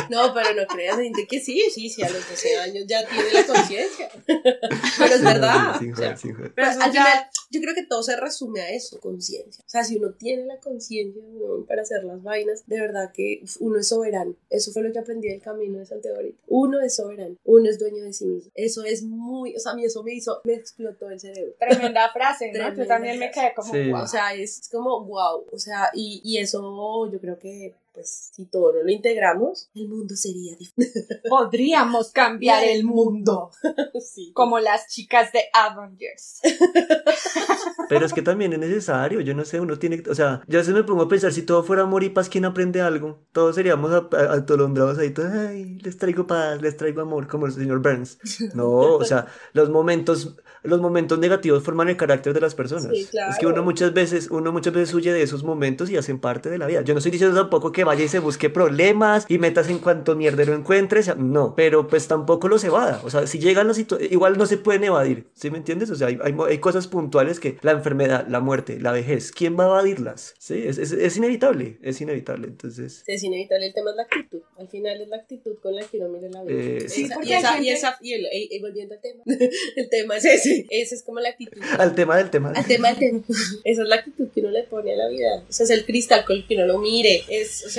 no, pero no creas, gente que sí, sí, sí, a los 12 años ya tiene la conciencia. Pero es verdad. Sin o sea, joder, sin joder. pero Pues al ya- final, yo creo que todo se resume a eso, conciencia. O sea, si uno tiene la conciencia para hacer las vainas, de verdad que uf, uno es soberano. Eso fue lo que aprendí del camino de Santiago ahorita. Uno es soberano, uno es dueño de sí mismo. Eso es muy, o sea, a mí eso me hizo, me explotó el cerebro. Tremenda frase, ¿no? Tremenda Yo también me quedé como, Sí. "Wow". O sea, es como wow. O sea, y, y eso yo creo que, pues, si todo no lo integramos, el mundo sería diferente. podríamos cambiar el mundo, sí. como las chicas de Avengers. Pero es que también es necesario, yo no sé, uno tiene, o sea, yo a veces me pongo a pensar, si todo fuera amor y paz, ¿quién aprende algo? Todos seríamos atolondrados ahí, todos, ay, les traigo paz, les traigo amor, como el señor Burns. No, o sea, los momentos, los momentos negativos forman el carácter de las personas. Sí, claro. Es que uno muchas veces, uno muchas veces huye de esos momentos y hacen parte de la vida. Yo no estoy diciendo tampoco que vaya y se busque problemas y metas en cuanto mierdero encuentres, no, pero pues tampoco los evada. O sea, si llegan las situaciones, igual no se pueden evadir, ¿sí me entiendes? O sea, hay, hay, cosas puntuales que la enfermedad, la muerte, la vejez, ¿quién va a evadirlas? Sí, es, es, es inevitable, es inevitable. Entonces, Es inevitable, el tema es la actitud. Al final es la actitud con la que uno mira la vida. Eh, sí, Esa- porque y, esa, hay y, gente- esa- y el- y- y volviendo al tema, el tema es ese. Ese es como la actitud. al tema del tema. Al tema del tema. Esa es la actitud que uno le pone a la vida. O sea, es el cristal con el que uno lo mire. Es, o sea,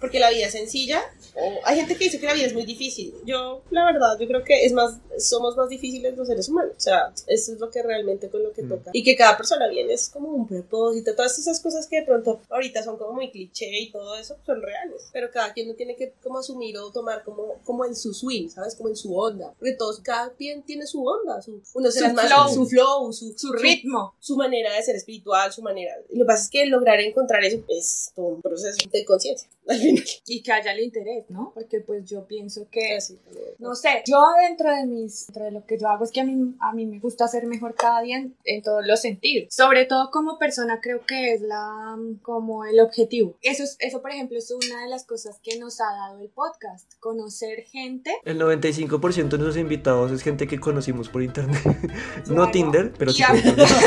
porque la vida es sencilla. O hay gente que dice que la vida es muy difícil. Yo, la verdad, yo creo que es más, somos más difíciles los seres humanos. O sea, eso es lo que realmente con lo que Mm. toca. Y que cada persona viene es como un propósito. Todas esas cosas que de pronto ahorita son como muy cliché y todo eso son reales. Pero cada quien lo tiene que como asumir o tomar como, como en su swing, ¿sabes? Como en su onda. Porque todos, cada quien tiene su onda. Su, uno se Su más, flow. su flow, su, Su ritmo. su manera de ser espiritual, su manera. Lo que pasa es que lograr encontrar eso es todo un proceso de conciencia, al final. Y que haya el interés, ¿no? Porque pues yo pienso que. No sé, yo dentro de mis, dentro de lo que yo hago es que a mí, a mí me gusta ser mejor cada día en, en todos los sentidos. Sobre todo como persona creo que es la, como el objetivo. Eso, es, eso por ejemplo es una de las cosas que nos ha dado el podcast. Conocer gente. El 95% de nuestros invitados es gente que conocimos por internet. no. Tinder, pero sí internet.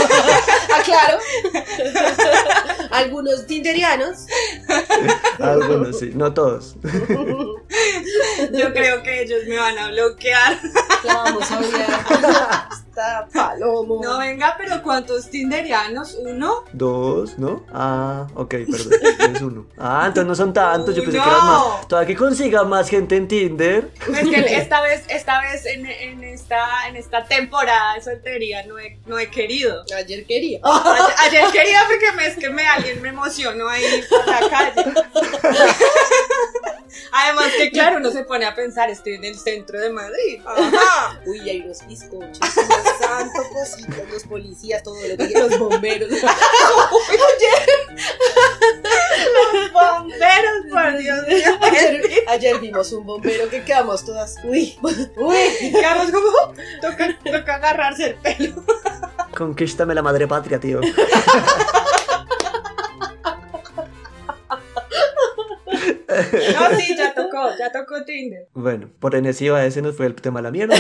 Ah, claro. Algunos tinderianos. Algunos, sí, no todos. Yo creo que ellos me van a bloquear. La vamos a odiar. palomo. No, venga, pero ¿cuántos tinderianos? ¿Uno? Dos, ¿no? Ah, ok, perdón. Es uno. Ah, entonces no son tantos. Yo pensé que eran más. Todavía que consiga más gente en Tinder. Es que esta vez, esta vez en, en esta, en esta temporada de soltería no he, no he querido. Ayer quería. Ayer, ayer quería porque me, es que me, alguien me emocionó ahí por la calle. Además que claro, uno se pone a pensar, estoy en el centro de Madrid. Ajá. Uy, hay unos bizcochos, unos santos cositas, los policías, todo lo que los bomberos. Bomberos, por Dios mío. Ayer, ayer vimos un bombero que quedamos todas. Uy, uy. Quedamos como, toca, toca agarrarse el pelo. Conquístame la madre patria, tío. No, sí, ya tocó, ya tocó Tinder. Bueno, por enesiva ese nos fue el tema a la mierda.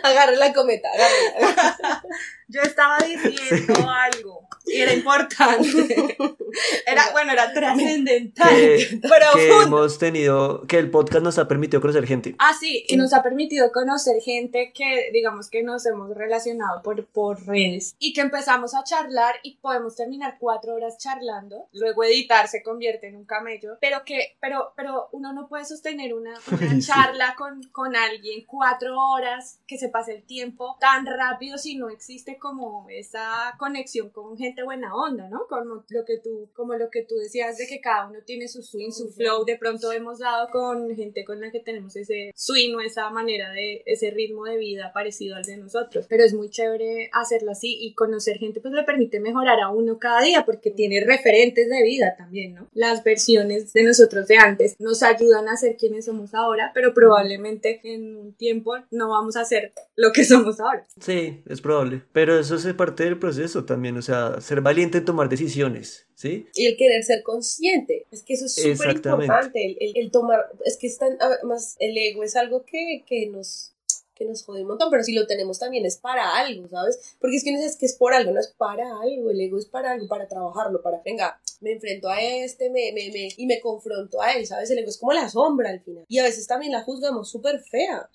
Agarra la cometa, agarra. Yo estaba diciendo algo y era importante. Era, bueno, era trascendental, que, que hemos tenido, que el podcast nos ha permitido conocer gente. Ah, sí, que nos ha permitido conocer gente que, digamos, que nos hemos relacionado por, por redes y que empezamos a charlar y podemos terminar cuatro horas charlando, luego editar se convierte en un camello, pero que, pero, pero uno no puede sostener una, una charla con, con alguien cuatro horas, que se pase el tiempo tan rápido si no existe como esa conexión con gente buena onda, ¿no? Como lo que tú, como lo que tú decías de que cada uno tiene su swing, su flow, de pronto hemos dado con gente con la que tenemos ese swing o esa manera de, ese ritmo de vida parecido al de nosotros, pero es muy chévere hacerlo así y conocer gente pues le permite mejorar a uno cada día porque tiene referentes de vida también, ¿no? Las versiones de nosotros de antes nos ayudan a ser quienes somos ahora, pero probablemente en un tiempo no vamos a ser lo que somos ahora. Sí, es probable. Pero eso es parte del proceso también, o sea, ser valiente en tomar decisiones, ¿sí? Y el querer ser consciente. Es que eso es súper importante. El, el- el tomar. Es que están. Más el ego es algo que, que nos que nos jode un montón, pero si lo tenemos también es para algo, ¿sabes? Porque es que no es que es por algo, no es para algo, el ego es para algo, para trabajarlo, para, venga, me enfrento a este, me, me, me, y me confronto a él, ¿sabes? El ego es como la sombra al final. Y a veces también la juzgamos súper fea.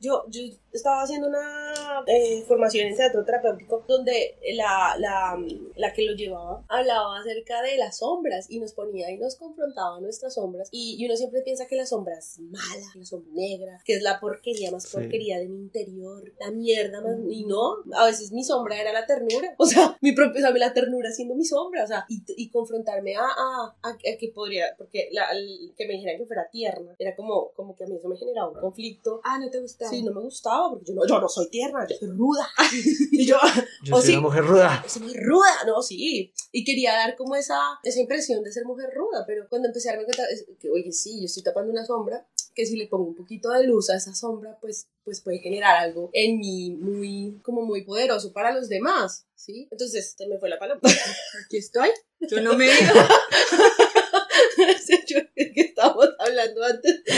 Yo, yo estaba haciendo una eh, formación en teatro terapéutico donde la, la, la que lo llevaba hablaba acerca de las sombras y nos ponía y nos confrontaba nuestras sombras y, y uno siempre piensa que la sombra es mala, que la sombra negra, que es la porquería más Sí. De mi interior, la mierda más, y no, a veces mi sombra era la ternura, o sea, mi propia, o sea, la ternura siendo mi sombra, o sea, y, y confrontarme a, a, a, a que podría, porque la, el- que me dijeran que fuera tierna, era como, como que a mí eso me generaba un conflicto Ah, ¿no te gusta? Sí, no me gustaba porque yo no, yo no soy tierna, yo soy ruda. y yo, Yo O soy sí. una mujer ruda. soy muy ruda, no, sí. Y quería dar como esa, esa impresión de ser mujer ruda, pero cuando empecé a darme cuenta, es que, oye, sí, yo estoy tapando una sombra, que si le pongo un poquito de luz a esa sombra, pues, pues puede generar algo en mí muy, como muy poderoso para los demás, ¿sí? Entonces, se me fue la palabra. Aquí estoy. Yo no me ¿de qué estábamos hablando antes? de-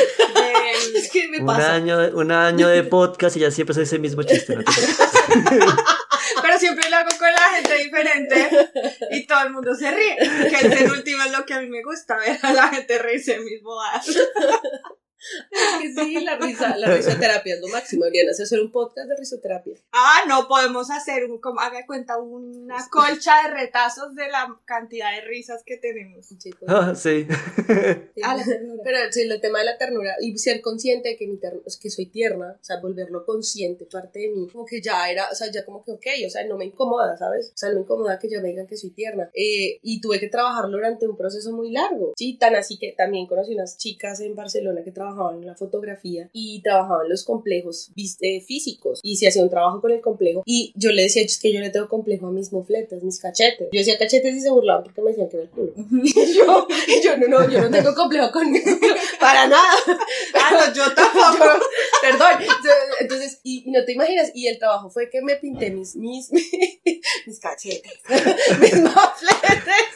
Es que me Un pasa. año, un año de podcast y ya siempre soy ese mismo chiste. ¿no? Pero siempre lo hago con la gente diferente y todo el mundo se ríe. Que el penúltimo es lo que a mí me gusta, ver a la gente reírse de que sí, la risa, la risoterapia es lo máximo. Deberían hacer un podcast de risoterapia. Ah, no, podemos hacer, un, como haga cuenta, una colcha de retazos de la cantidad de risas que tenemos. Sí, pues. Ah, sí. Sí. Ah, la ternura. Pero sí, el tema de la ternura y ser consciente de que, mi es que soy tierna, o sea, volverlo consciente, parte de mí, como que ya era, o sea, ya como que, ok, o sea, no me incomoda, ¿sabes? O sea, no me incomoda que ya me digan que soy tierna. Eh, y tuve que trabajarlo durante un proceso muy largo, ¿sí? Tan así que también conocí unas chicas en Barcelona que trabajaban en la fotografía y trabajaban los complejos físicos y se hacía un trabajo con el complejo y yo le decía, es que yo le tengo complejo a mis mofletes, mis cachetes. Yo decía cachetes y se burlaban porque me decían que era el culo. Y yo, y yo no, no, yo no tengo complejo con para nada. Ah, no, yo tampoco. Perdón. Entonces, y, no te imaginas, y el trabajo fue que me pinté mis, mis, mis cachetes, mis mofletes,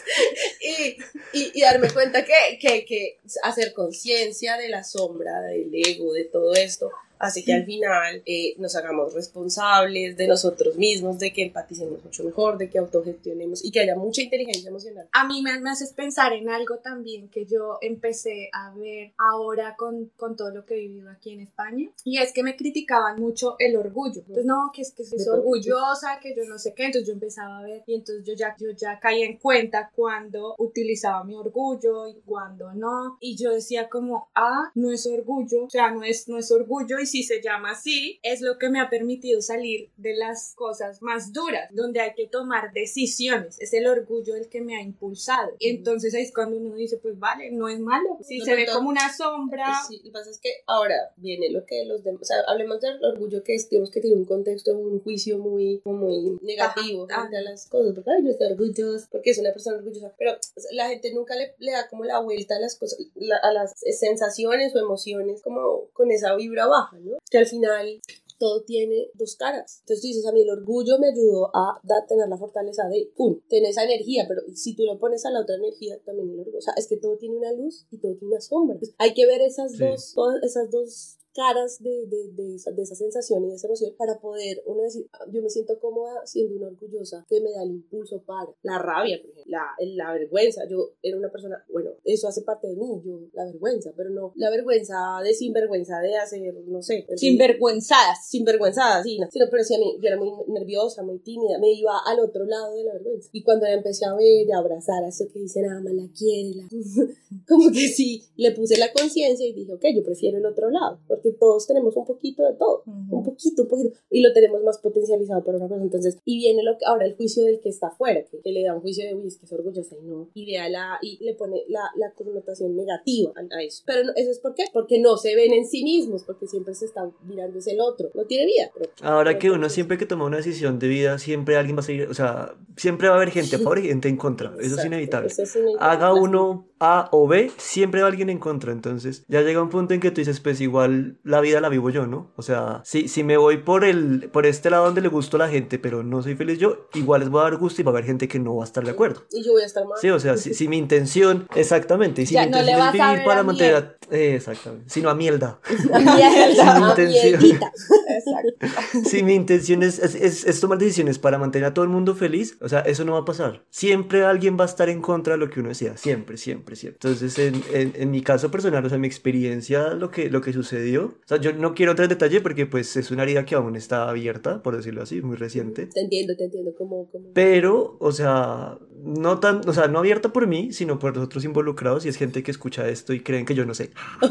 y, y, y darme cuenta que, que, que hacer conciencia de la sombra, del ego, de todo esto, hace que al final eh, nos hagamos responsables de nosotros mismos, de que empaticemos mucho mejor, de que autogestionemos y que haya mucha inteligencia emocional. A mí me, me haces pensar en algo también que yo empecé a ver ahora con, con todo lo que he vivido aquí en España y es que me criticaban mucho el orgullo. Entonces, no, que es que soy orgullosa, que yo no sé qué. Entonces yo empezaba a ver y entonces yo ya, yo ya caí en cuenta cuando utilizaba mi orgullo y cuando no. Y yo decía como, ah, no es orgullo, o sea, no es, no es orgullo y si se llama así, es lo que me ha permitido salir de las cosas más duras, donde hay que tomar decisiones. Es el orgullo el que me ha impulsado. Y entonces ahí es cuando uno dice, pues vale, no es malo. Si No, se no, ve no. como una sombra. Sí, lo que pasa es que ahora viene lo que los demás, o sea, hablemos del orgullo que es, digamos que tiene un contexto, un juicio muy, muy negativo Ajá, frente a las cosas, porque ay, no está orgulloso, porque es una persona orgullosa, pero la gente nunca le, le da como la vuelta a las cosas, la- a las sensaciones o emociones como con esa vibra baja, ¿no? Que al final todo tiene dos caras. Entonces tú dices, a mí el orgullo me ayudó a da- tener la fortaleza de, pum, tener esa energía, pero si tú lo pones a la otra energía, también el orgullo. O sea, es que todo tiene una luz y todo tiene una sombra. Entonces, hay que ver esas, Sí. dos, todas esas dos caras de, de, de, esa, de esa sensación y de esa emoción para poder uno decir, "Ah, yo me siento cómoda siendo una orgullosa que me da el impulso para la rabia, por ejemplo, la, la vergüenza. Yo era una persona, bueno, eso hace parte de mí, yo, la vergüenza, pero no la vergüenza de sinvergüenza de hacer, no sé, Sinvergüenzadas. sinvergüenzada, sí, no, sino, pero sí, a mí, yo era muy nerviosa, muy tímida, me iba al otro lado de la vergüenza. Y cuando la empecé a ver y a abrazar a eso que dicen, ama, la quiere, la... como que sí, le puse la conciencia y dije, ok, yo prefiero el otro lado, porque todos tenemos un poquito de todo, un poquito, un poquito, y lo tenemos más potencializado por una cosa. Entonces, y viene lo que, ahora el juicio del que está afuera, que, que le da un juicio de, uy, es que es orgullosa y no, y, vea la, y le pone la, la connotación negativa a, a eso. Pero no, eso es por qué, porque no se ven en sí mismos, porque siempre se están mirando es el otro, no tiene vida. pero- Ahora que uno siempre que toma una decisión de vida, siempre alguien va a seguir, o sea, siempre va a haber gente a favor y gente en contra. Eso es inevitable. eso es inevitable. Haga uno A o B, siempre va alguien en contra. Entonces, ya llega un punto en que tú dices, pues igual la vida la vivo yo, ¿no? O sea, si, si me voy por el por este lado donde le gusto a la gente, pero no soy feliz yo, igual les voy a dar gusto y va a haber gente que no va a estar de acuerdo. Y yo voy a estar mal. Sí, o sea, si, si mi intención, exactamente, y si Ya, mi no intención es a vivir para a mantener, a- eh, exactamente, sino a mierda. Mierda, mi intención. Exacto. Si mi intención es, es, es- es tomar decisiones para mantener a todo el mundo feliz, o sea, eso no va a pasar. Siempre alguien va a estar en contra de lo que uno decía, siempre, siempre, siempre. Entonces, en, en, en mi caso personal, o sea, mi experiencia, lo que, lo que sucedió, o sea, yo no quiero entrar en detalle porque pues es una herida que aún está abierta, por decirlo así, muy reciente. Te entiendo, te entiendo. Como, como... Pero, o sea, no tan, o sea, no abierta por mí, sino por los otros involucrados y es gente que escucha esto y creen que yo no sé.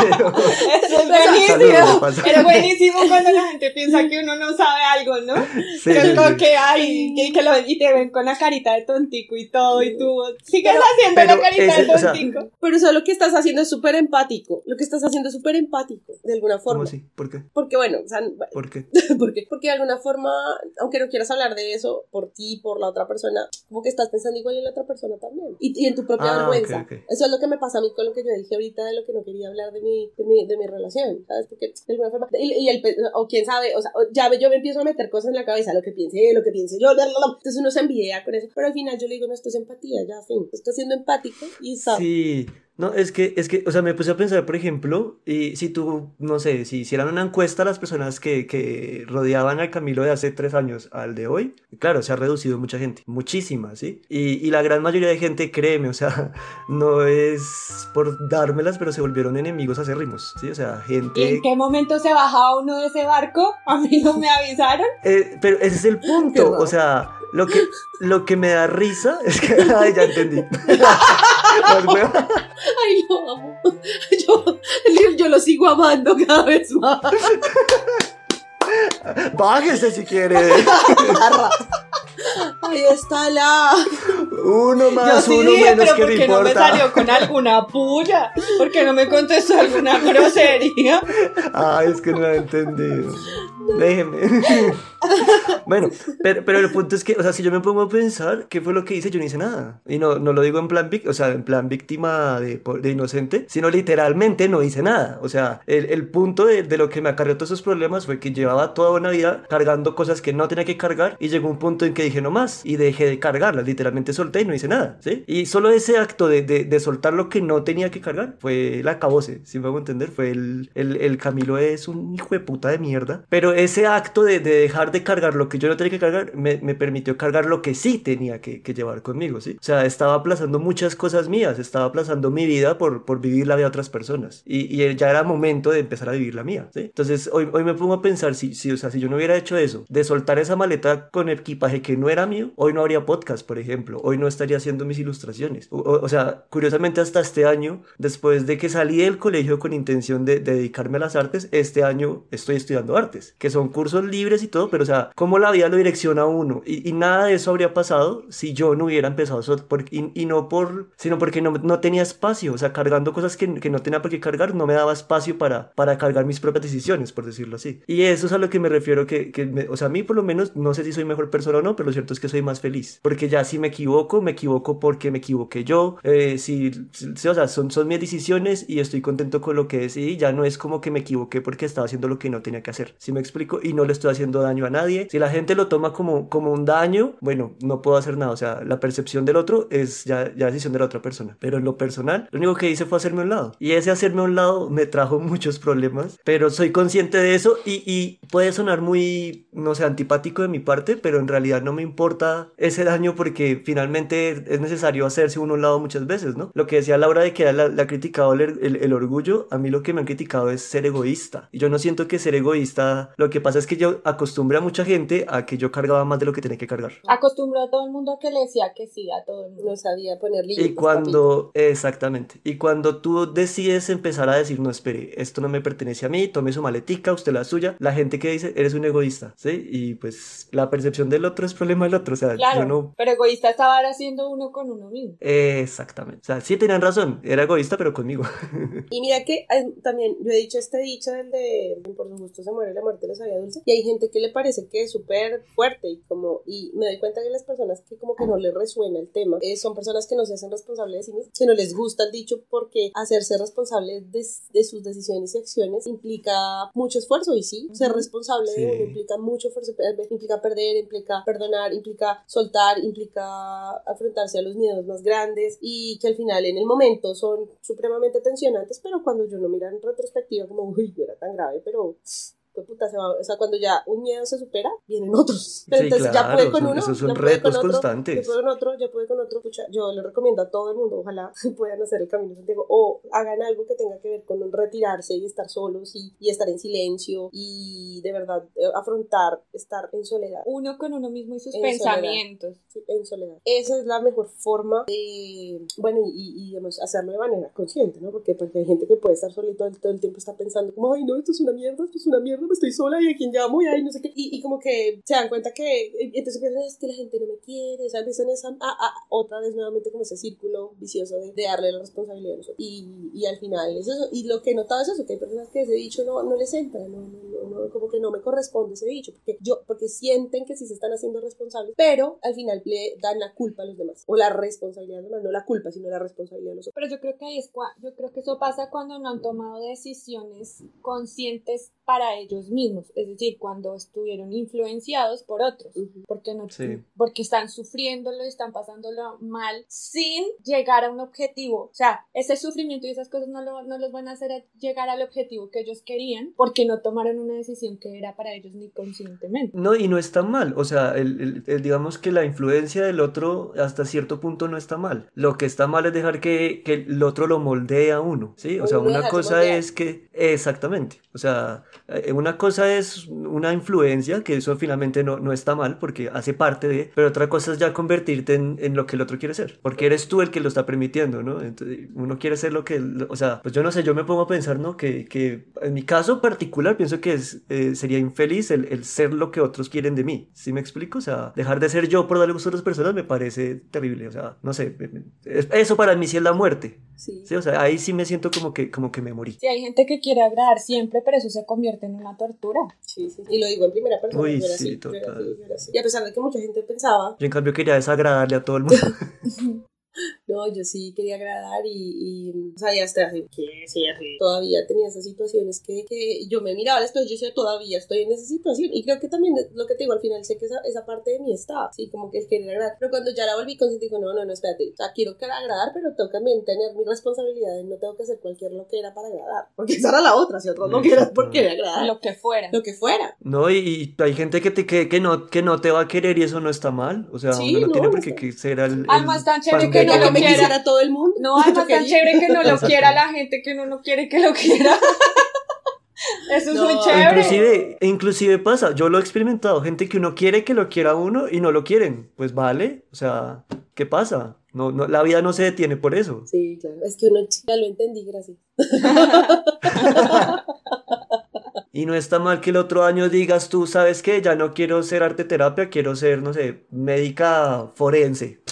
Pero- buenísimo. Es buenísimo cuando la gente piensa que uno no sabe algo, ¿no? Sí, que sí, es como sí. que hay, que, que lo ven y te ven con la carita de tontico y todo, y tú sigues haciendo pero la carita ese- de o sea, tontico. Pero eso lo que estás haciendo es súper empático. Lo que estás haciendo es súper empático, de alguna ¿Cómo forma. así? ¿Por qué? Porque bueno, o sea, ¿Por qué? ¿por qué? Porque de alguna forma, aunque no quieras hablar de eso por ti, por la otra persona, como que estás pensando igual en la otra persona también. Y, y en tu propia Ah, vergüenza. Eso es lo que me pasa a mí con lo que yo dije ahorita de lo que no quería hablar de mi, de mi, de mi relación, ¿sabes? Porque de alguna forma, y, el, o quién sabe, o sea, ya yo me empiezo a meter cosas en la cabeza, lo que piense, lo que piense yo, bla, bla, bla. entonces uno se envidia con eso, pero al final yo le digo, no, esto es empatía, ya, fin, estoy siendo empático y está. Sí, no, es que, es que, o sea, me puse a pensar, por ejemplo, y si tú, no sé, si hicieran una encuesta a las personas que, que rodeaban al Camilo de hace tres años al de hoy, claro, se ha reducido mucha gente, muchísima, ¿sí? Y, y la gran mayoría de gente, créeme, o sea, no es por dármelas, pero se volvieron enemigos acérrimos, ¿sí? O sea, ¿Y gente... en qué momento se bajaba uno de ese barco? A mí no me avisaron. Eh, pero ese es el punto, o sea, lo que, lo que me da risa es que, ay, ya entendí. Ay, lo amo. Yo, yo lo sigo amando cada vez más. Bájese si quiere. Ahí está la. Uno Yo más, sí uno dije, menos pero que ¿por qué no me salió con alguna puya? ¿Por qué no me contestó alguna grosería? Ay, es que no lo he entendido. Déjeme. bueno, pero, pero el punto es que, o sea, si yo me pongo a pensar, ¿qué fue lo que hice? Yo no hice nada. Y no, no lo digo en plan, o sea, en plan víctima de, de inocente, sino literalmente no hice nada. O sea, el, el punto de, de lo que me acarreó todos esos problemas fue que llevaba toda una vida cargando cosas que no tenía que cargar y llegó un punto en que dije no más y dejé de cargarlas. Literalmente solté y no hice nada, ¿sí? Y solo ese acto de, de, de soltar lo que no tenía que cargar fue la acabose, si me hago entender, fue el, el, el Camilo es un hijo de puta de mierda. Pero ese acto de, de dejar de cargar lo que yo no tenía que cargar me, me permitió cargar lo que sí tenía que, que, llevar conmigo, ¿sí? O sea, estaba aplazando muchas cosas mías, estaba aplazando mi vida por, por vivir la de otras personas. Y, y ya era momento de empezar a vivir la mía, ¿sí? Entonces, hoy, hoy me pongo a pensar, si, si, o sea, si yo no hubiera hecho eso, de soltar esa maleta con equipaje que no era mío, hoy no habría podcast, por ejemplo, hoy no estaría haciendo mis ilustraciones. O, o, o sea, curiosamente hasta este año, después de que salí del colegio con intención de, de dedicarme a las artes, este año estoy estudiando artes, que son cursos libres y todo, pero o sea, cómo la vida lo direcciona a uno. Y, y nada de eso habría pasado si yo no hubiera empezado por, y, y, no por, sino porque no, no, tenía espacio, o sea, cargando cosas que, que, no tenía por qué cargar, no me daba espacio para, para cargar mis propias decisiones, por decirlo así. Y eso es a lo que me refiero, que, que me, o sea, a mí por lo menos, no sé si soy mejor persona o no, pero lo cierto es que soy más feliz, porque ya si me equivoco, me equivoco porque me equivoqué yo, eh, si, si, o sea, son, son mis decisiones y estoy contento con lo que decidí, ya no es como que me equivoqué porque estaba haciendo lo que no tenía que hacer, si me explico, y no le estoy haciendo daño a nadie, si la gente lo toma como, como un daño, bueno, no puedo hacer nada, o sea, la percepción del otro es ya, ya decisión de la otra persona, pero en lo personal, lo único que hice fue hacerme a un lado, y ese hacerme a un lado me trajo muchos problemas, pero soy consciente de eso y, y puede sonar muy, no sé, antipático de mi parte, pero en realidad no me importa ese daño porque finalmente es necesario hacerse uno a un lado muchas veces, ¿no? Lo que decía Laura de que la, la ha criticado el, el, el, orgullo, a mí lo que me han criticado es ser egoísta. Y yo no siento que ser egoísta, lo que pasa es que yo acostumbré a mucha gente a que yo cargaba más de lo que tenía que cargar. Acostumbró a todo el mundo a que le decía que sí, a todo el mundo. No sabía poner límites. Y cuando, exactamente, y cuando tú decides empezar a decir, no, espere, esto no me pertenece a mí, tome su maletica, usted la suya, la gente que dice, eres un egoísta, ¿sí? Y pues la percepción del otro es problema del otro, o sea, claro, yo no... Pero egoísta estaba haciendo uno con uno mismo. Exactamente, o sea, sí tenían razón, era egoísta, pero conmigo. y mira que eh, también, yo he dicho este dicho del de, por su gusto se muere, la muerte le sabía dulce, y hay gente que le parece que es súper fuerte y como, y me doy cuenta que las personas que como que no les resuena el tema, eh, son personas que no se hacen responsables de sí mismas, que no les gusta el dicho porque hacerse responsable de, de sus decisiones y acciones implica mucho esfuerzo y sí, ser responsable sí. de uno implica mucho esfuerzo, implica perder, implica perdonar, implica soltar, implica afrontarse a los miedos más grandes y que al final en el momento son supremamente tensionantes, pero cuando yo no mira en retrospectiva como, uy, no era tan grave, pero puta, se va, o sea, cuando ya un miedo se supera, vienen otros. Pero sí, entonces claro, ya puede con uno, esos son ya puede retos con otro, constantes. Ya puede con otro, ya puede con otro. Pucha, yo le recomiendo a todo el mundo, ojalá puedan hacer el camino de Santiago o hagan algo que tenga que ver con un retirarse y estar solos y, y estar en silencio y de verdad eh, afrontar estar en soledad. Uno con uno mismo y sus En pensamientos. Sí, en soledad. Esa es la mejor forma de, bueno, y, y digamos, hacerlo de manera consciente, ¿no? Porque, porque hay gente que puede estar solito todo el, todo el tiempo, está pensando como, ay, no, esto es una mierda, esto es una mierda, estoy sola y a quién llamo y ay, no sé qué. Y, y como que se dan cuenta que, entonces piensan, es que la gente no me quiere, o sea, empiezan esa, ah, ah, otra vez nuevamente como ese círculo vicioso de, darle la responsabilidad a nosotros. Y, y al final es eso. Y lo que he notado es eso, que hay personas que ese dicho no, no les entra, no, no, no, como que no me corresponde ese dicho, porque yo, porque sienten que sí se están haciendo responsables, pero al final le dan la culpa a los demás, o la responsabilidad a los demás, no la culpa, sino la responsabilidad a los otros. Pero yo creo que ahí es yo creo que eso pasa cuando no han tomado decisiones conscientes para ellos mismos, es decir, cuando estuvieron influenciados por otros, porque no Sí. porque están sufriéndolo y están pasándolo mal sin llegar a un objetivo. O sea, ese sufrimiento y esas cosas no, lo, no los van a hacer llegar al objetivo que ellos querían porque no tomaron una decisión que era para ellos ni conscientemente. No, y no está mal. O sea, el, el- el- digamos que la influencia del otro hasta cierto punto no está mal. Lo que está mal es dejar que, que el otro lo moldee a uno, ¿sí? O sea, una cosa moldear. es que... Exactamente. O sea, eh, una cosa es una influencia, que eso finalmente no, no está mal porque hace parte de... Pero otra cosa es ya convertirte en, en lo que el otro quiere ser. Porque eres tú el que lo está permitiendo, ¿no? Entonces, uno quiere ser lo que... O sea, pues yo no sé, yo me pongo a pensar, ¿no? Que, que en mi caso particular pienso que es, eh, sería infeliz el, el ser lo que otros quieren de mí. ¿Sí me explico? O sea, dejar de ser yo por darle gusto a otras personas me parece terrible. O sea, no sé, eso para mí sí es la muerte. Sí. Sí, o sea, ahí sí me siento como que, como que me morí. Sí, hay gente que quiere agradar siempre, pero eso se convierte en una tortura. Sí, sí. Y lo digo en primera persona. Uy, yo era sí, así, yo era total. así, yo era así. Y a pesar de que mucha gente pensaba, Yo en cambio quería desagradarle a todo el mundo. no, yo sí quería agradar y, y o sea, ya hasta así, que sí, así. Todavía tenía esas situaciones que, que yo me miraba al espejo y yo decía, todavía estoy en esa situación. Y creo que también es lo que te digo, al final sé que esa, esa parte de mí está, sí, como que el querer agradar. Pero cuando ya la volví consciente, digo, no, no, no, espérate. O sea, quiero que agradar, pero tengo que también tener mi responsabilidad. No tengo que hacer cualquier loquera para agradar. Porque esa era la otra, si otros no quieras por querer agradar. Lo que fuera. Lo que fuera. No, y, y hay gente que, te, que, que, no, que no te va a querer y eso no está mal. O sea, Sí, uno no, no, tiene no por qué está- que ser el. Además, el tan chévere que no lo quiera. quisiera todo el mundo. No, además tan chévere que no lo quiera la gente que uno no quiere que lo quiera. Eso es No, muy chévere. Inclusive, inclusive pasa, yo lo he experimentado, gente que uno quiere que lo quiera a uno y no lo quieren. Pues vale, o sea, ¿qué pasa? No, no, la vida no se detiene por eso. Sí, claro. Es que uno ya lo entendí, gracias. Y no está mal que el otro año digas tú, ¿sabes qué? Ya no quiero ser arte terapia, quiero ser, no sé, médica forense.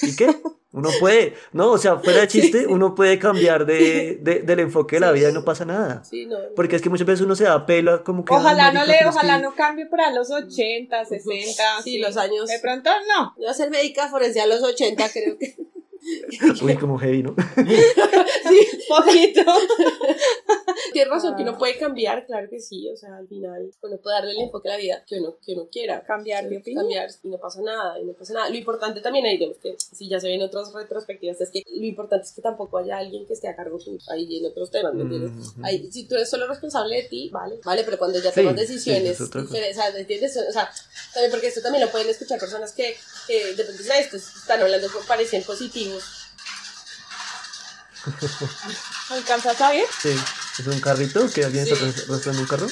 ¿Y qué? Uno puede, no, o sea, fuera de chiste, uno puede cambiar de, de- del enfoque de la vida y no pasa nada. Sí, no. Porque es que muchas veces uno se da pelo como que... Ojalá "Ay, no le, ojalá que- no cambie para los 80, 60. Sí, los años. De pronto no. Yo a ser médica forense a los 80, creo que. Uy, como heavy, ¿no? sí, Poquito. tienes razón que uno puede cambiar, claro que sí. O sea, al final uno puede darle el enfoque a la vida que uno, que uno quiera. Cambiar de opinión. Cambiar y no pasa nada, y no pasa nada. Lo importante también ahí, digamos que si ya se ven otras retrospectivas, es que lo importante es que tampoco haya alguien que esté a cargo tuyo ahí en otros temas, ¿me entiendes? Ujú. Ahí, si tú eres solo responsable de ti, vale, vale, pero cuando ya Sí, tomas sí, decisiones diferentes, o sea, ¿entiendes? O sea, también porque esto también lo pueden escuchar personas que, que de "Ah, estos están hablando, parecen positivos. ¿Alcanzas a ver? Sí, es un carrito que alguien Sí. está arrastrando un carro.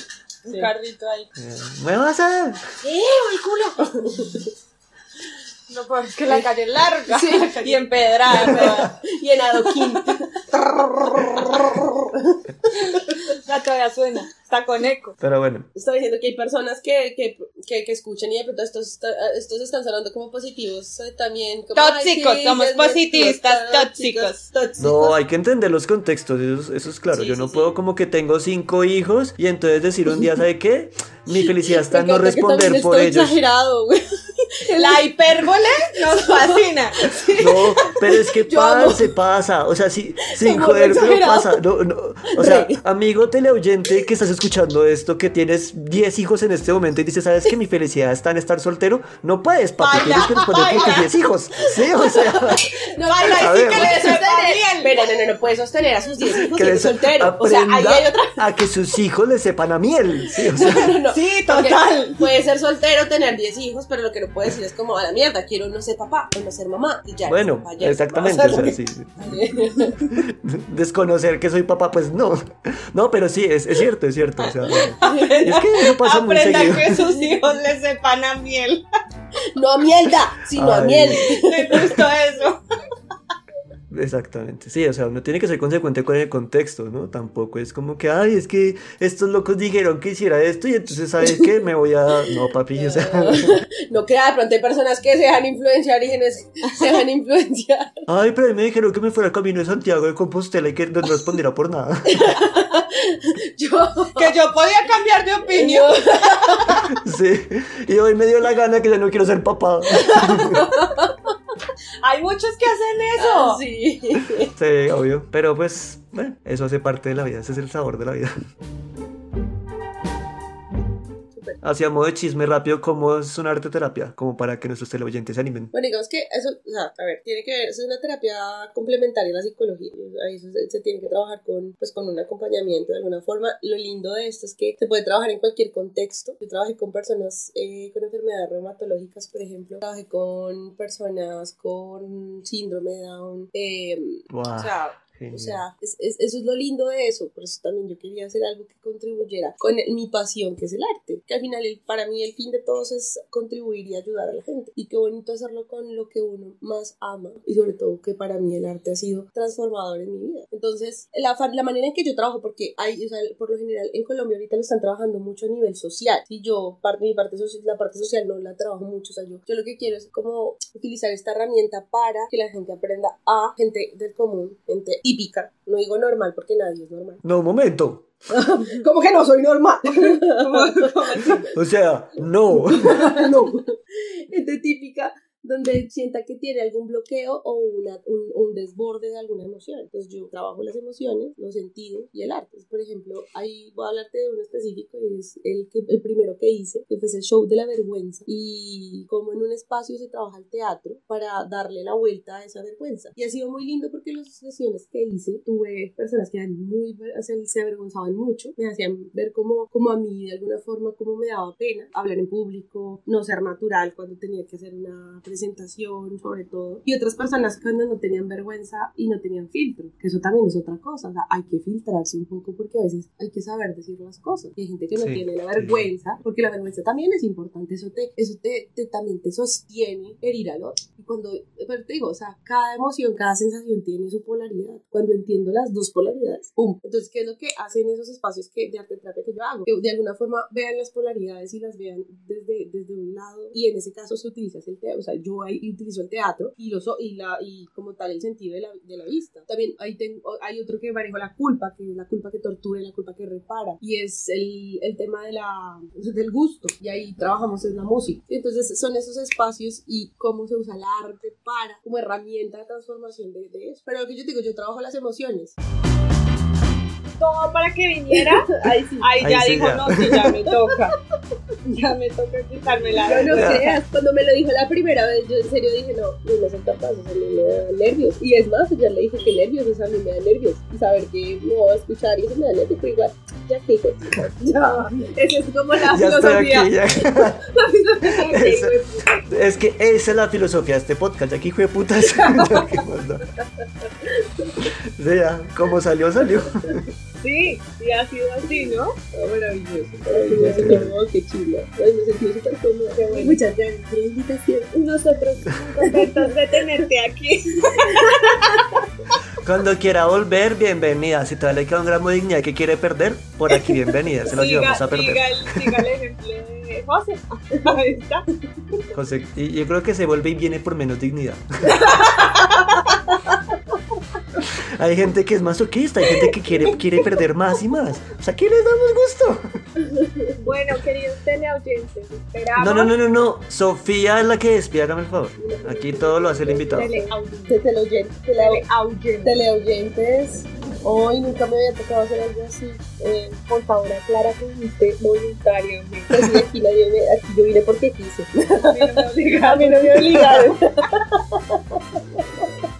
Un Sí. carrito ahí. Eh, ¡Muévase! ¡Eh, el culo! No, pues es que la calle es larga Sí. y empedrada. y en adoquín. La todavía suena. Está con eco. Pero bueno, Estaba diciendo que hay personas que, que, que, que escuchan y de pronto estos, estos están sonando como positivos eh, también. Como, Tóxicos, "Ay, sí, somos positivistas, tóxicos". tóxicos. no, hay que entender los contextos, eso, es- eso es claro. Sí, Yo sí, no sí. puedo como que tengo cinco hijos y entonces decir un día, ¿sabe qué? Mi felicidad está en no responder por ellos. exagerado, güey. La hipérbole nos fascina. No, pero es que se pasa, o sea, sí, sin Somos joder, pero pasa. No, no, o sea, Re. amigo teleoyente que estás escuchando esto, que tienes 10 hijos en este momento y dices, ¿sabes que mi felicidad está en estar soltero? No puedes, papi, Baila, tienes que responder por tus baila. 10 hijos. Sí, o sea, No, Baila y sí sí que le sostener. Pero no, no, no puede sostener a sus 10 hijos que si es les soltero. O sea, ahí hay otra. a que sus hijos le sepan a miel. Sí, o sea, No, no. Sí, Porque total. Puede ser soltero, tener 10 hijos, pero lo que no puede decir es como a la mierda, quiero no ser papá o no ser mamá. Y ya, bueno, papá, ya, exactamente, o sea, sí. Desconocer que soy papá, pues no. No, pero sí, es, es cierto, es cierto. O sea, es que eso pasa muy seguido. que sus hijos le sepan a miel. No a mierda, sino a Ay. miel. Me gustó eso. Exactamente, sí, o sea, uno tiene que ser consecuente con el contexto, ¿no? Tampoco es como que, ay, es que estos locos dijeron que hiciera esto y entonces, ¿sabes qué? Me voy a... No, papi, o sea... No crea, de pronto hay personas que se dejan influenciar y se dejan influenciar. Ay, pero a mí me dijeron que me fuera al camino de Santiago de Compostela y que no respondiera por nada. Yo, Que yo podía cambiar de opinión. Sí, y hoy me dio la gana que ya no quiero ser papá. Hay muchos que hacen eso. Ah, sí. Sí, obvio, pero pues, bueno, eso hace parte de la vida, ese es el sabor de la vida. Así a modo de chisme rápido, ¿cómo es una arte terapia? Como para que nuestros teleoyentes se animen. Bueno, digamos que eso, o sea, a ver, tiene que ver, eso es una terapia complementaria a la psicología. Ahí se, se tiene que trabajar con, pues, con un acompañamiento de alguna forma. Lo lindo de esto es que se puede trabajar en cualquier contexto. Yo trabajé con personas eh, con enfermedades reumatológicas, por ejemplo. Trabajé con personas con síndrome de Down. eh, Wow. o sea, Genial. O sea, es- es- eso es lo lindo de eso. Por eso también yo quería hacer algo que contribuyera con el- mi pasión, que es el arte. Que al final, el- para mí, el fin de todos es contribuir y ayudar a la gente. Y qué bonito hacerlo con lo que uno más ama. Y sobre todo, que para mí el arte ha sido transformador en mi vida. Entonces, la, la manera en que yo trabajo, porque hay, o sea, por lo general en Colombia ahorita lo están trabajando mucho a nivel social. Y yo, parte, mi parte social, la parte social no la trabajo mucho. O sea, yo, yo lo que quiero es como utilizar esta herramienta para que la gente aprenda a gente del común, gente típica. No digo normal porque nadie es normal. No, un momento. ¿Cómo que no soy normal? O sea, no. no. Gente típica donde sienta que tiene algún bloqueo o una, un, un desborde de alguna emoción. Entonces yo trabajo las emociones, los sentidos y el arte. Por ejemplo, ahí voy a hablarte de uno específico y es el, que, el primero que hice, que fue el show de la vergüenza. Y como en un espacio se trabaja el teatro para darle la vuelta a esa vergüenza. Y ha sido muy lindo porque las sesiones que hice tuve personas que eran muy, se avergonzaban mucho, me hacían ver como, como a mí de alguna forma como me daba pena hablar en público, no ser natural cuando tenía que hacer una sobre todo. Y otras personas cuando no tenían vergüenza y no tenían filtro, que eso también es otra cosa, o sea, hay que filtrarse un poco porque a veces hay que saber decir las cosas. Y hay gente que no Sí, tiene la sí. vergüenza, porque la vergüenza también es importante, eso te, eso te, te- también te sostiene herir al otro. Y cuando, pero te digo, o sea, cada emoción, cada sensación tiene su polaridad. Cuando entiendo las dos polaridades, ¡pum! Entonces, ¿qué es lo que hacen esos espacios que, de arte terapia que yo hago? Que de alguna forma vean las polaridades y las vean desde, desde un lado, y en ese caso se utiliza el teatro, o sea, yo ahí utilizo el teatro y, los, y, la, y como tal el sentido de la, de la vista. También ahí tengo, hay otro que manejo la culpa, que es la culpa que tortura y la culpa que repara, y es el, el tema de la, del gusto, y ahí trabajamos en la música. Entonces son esos espacios y cómo se usa el arte para, como herramienta de transformación de, de eso. Pero lo que yo digo, yo trabajo las emociones. Todo para que viniera. Ahí sí. Ahí Ahí ya sí, dijo, ya. no, sí, ya me toca. Ya me toca quitarme la No, no creas, cuando me lo dijo la primera vez, yo en serio dije, no, no, no son capaces, a mí me da nervios. Y es más, ya le dije que nervios, o sea, a mí me da nervios. Y saber que no va a escuchar y eso me da nervios, pero igual, ya que hijo, ya, esa es como la Ya estoy filosofía. aquí. ya. La filosofía que Esa- hijo de. Es que esa es la filosofía de este podcast. Aquí fue putas. Ya, ¿qué más da? Sí, ya, como salió, salió. Sí, sí ha sido así, ¿no? Ah, maravilloso, maravilloso, qué chulo. Ay, me sentí súper cómoda. Muchas gracias por la invitación. Nosotros contentos de tenerte aquí. Cuando quiera volver, bienvenida. Si todavía le queda un gramo de dignidad que quiere perder, por aquí bienvenida. Se lo llevamos a perder. Siga el, siga el ejemplo de José. Ahí está. José, y yo creo que se vuelve y viene por menos dignidad. hay gente que es masoquista, hay gente que quiere, quiere perder más y más. O sea, ¿qué les damos gusto? Bueno, queridos teleoyentes, esperamos. No, no, no, no, no. Sofía es la que despide, hágame el favor. Aquí todo lo hace el invitado. Teleaudientes. Teleaudientes. teleoyentes. Hoy nunca me había tocado hacer algo así. Eh, Por favor, aclara que fuiste voluntariamente. pues aquí nadie me, aquí yo vine porque quise. A mí no me A obligaron. mí no me obligaron.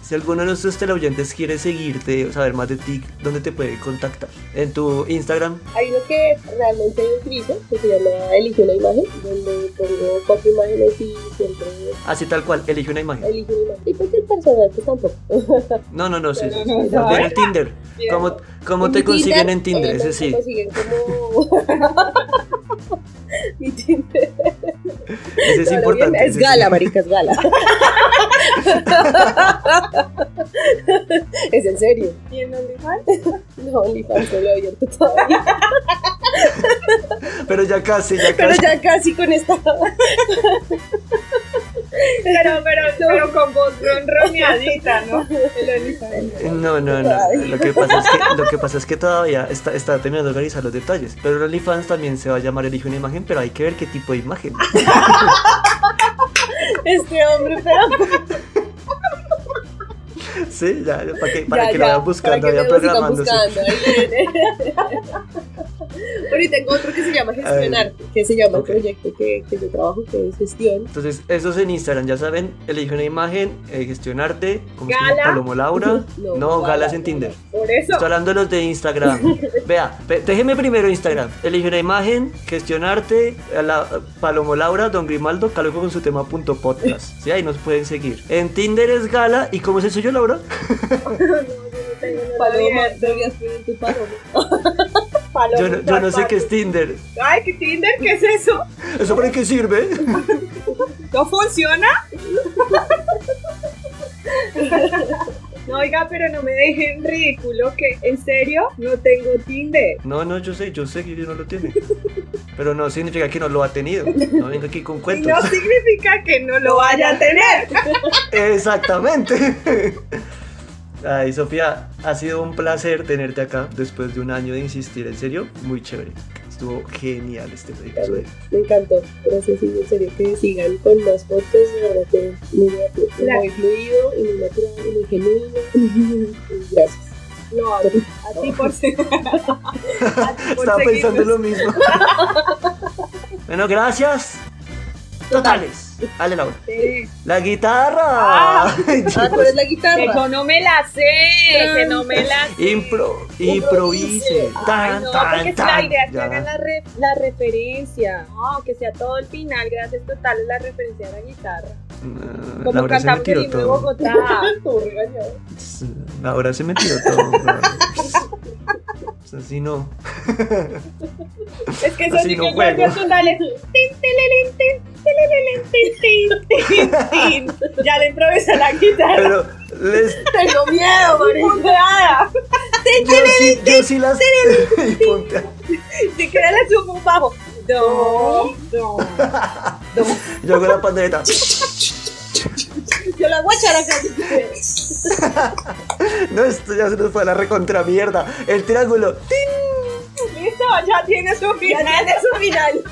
Si alguno de nuestros teleoyentes quiere seguirte o saber más de ti, ¿dónde te puede contactar? En tu Instagram. Hay uno que realmente utilizo, que se llama Elige una imagen, donde pongo cuatro imágenes y siempre Así tal cual, elige una imagen. elijo una imagen. Y porque el personal, pues tampoco. No, no, no, sí, sí. Sí. no, el Tinder. ¿Cómo, cómo En te consiguen en Tinder? Ese me sí. consiguen como... Mi Tinder. Ese es No, lo importante. bien, Es ese sí. gala, marica, es gala. es en serio. ¿Y en OnlyFans? No, OnlyFans no lo he abierto todavía. Pero ya casi, ya Pero casi. ya casi con esta. Pero, pero, pero con voz ronroneadita, ¿no? No, no, no. Lo que pasa es que, lo que, pasa es que todavía está, está terminando de organizar los detalles. Pero el OnlyFans también se va a llamar Elige una imagen, pero hay que ver qué tipo de imagen. Este hombre, pero. Sí, ya, para que, para ya, que ya, lo vayan buscando, vayan programándose. Bueno, y tengo otro que se llama Gestionar, que se llama el proyecto que, que yo trabajo, que es gestión. Entonces, eso es en Instagram, ya saben, elige una imagen, eh, gestionarte, como se llama? Gala. Palomo Laura. No, No, Gala, galas en Tinder. Por eso. Estoy hablando de los de Instagram. Vea, déjeme primero Instagram. Elige una imagen, gestionarte, a la, Palomo Laura, Don Grimaldo, caloco con su tema punto podcast. Sí, ahí nos pueden seguir. En Tinder es Gala. ¿Y cómo es el suyo, Laura? No, yo no tengo, no lo Paloma, abierto. deberías poner tu paloma. Paloma, Yo no, yo no sé qué es Tinder. Ay, ¿qué Tinder? ¿Qué es eso? ¿Eso para qué sirve? ¿No funciona? No, oiga, pero no me dejen ridículo que, en serio, no tengo Tinder. No, no, yo sé, yo sé que no lo tiene. Pero no significa que no lo ha tenido. No venga aquí con Y cuentos. no significa que no lo vaya a tener. Exactamente. Ay, Sofía, ha sido un placer tenerte acá después de un año de insistir. En serio, muy chévere. Estuvo genial este episodio. Me encantó. Gracias, sí, en serio, que sigan con más podcasts. Muy, divertido, muy fluido y muy natural y muy genuino. Y Gracias. No, a, a ti por ser. a ti por Estaba pensando seguirnos. lo mismo. bueno, gracias. Totales. Dale, Laura. Sí. La guitarra. Ah. Ay, Ah, eres la guitarra. Que yo no me la sé, que no me la sé. Impro, improvise. Ay, Tan, no, tan, porque es que la tan. idea es que hagan la, re- la referencia. No, que sea todo el final, gracias totales, la referencia a la guitarra. Ah, Como Laura se me cantamos el tiró de todo. Bogotá. Laura se me tiró todo. Así no. Es que eso sí no que Ya le improvisa la guitarra. Pero les, Tengo miedo, marica. Yo, sí, yo sí las. Si quieres le subo un bajo. Do, do. Yo hago la pandereta. Yo la voy a echar acá. No, esto ya se nos fue a la recontra mierda. El triángulo. ¡Tin! Listo, ya tiene su Ya final. tiene su final.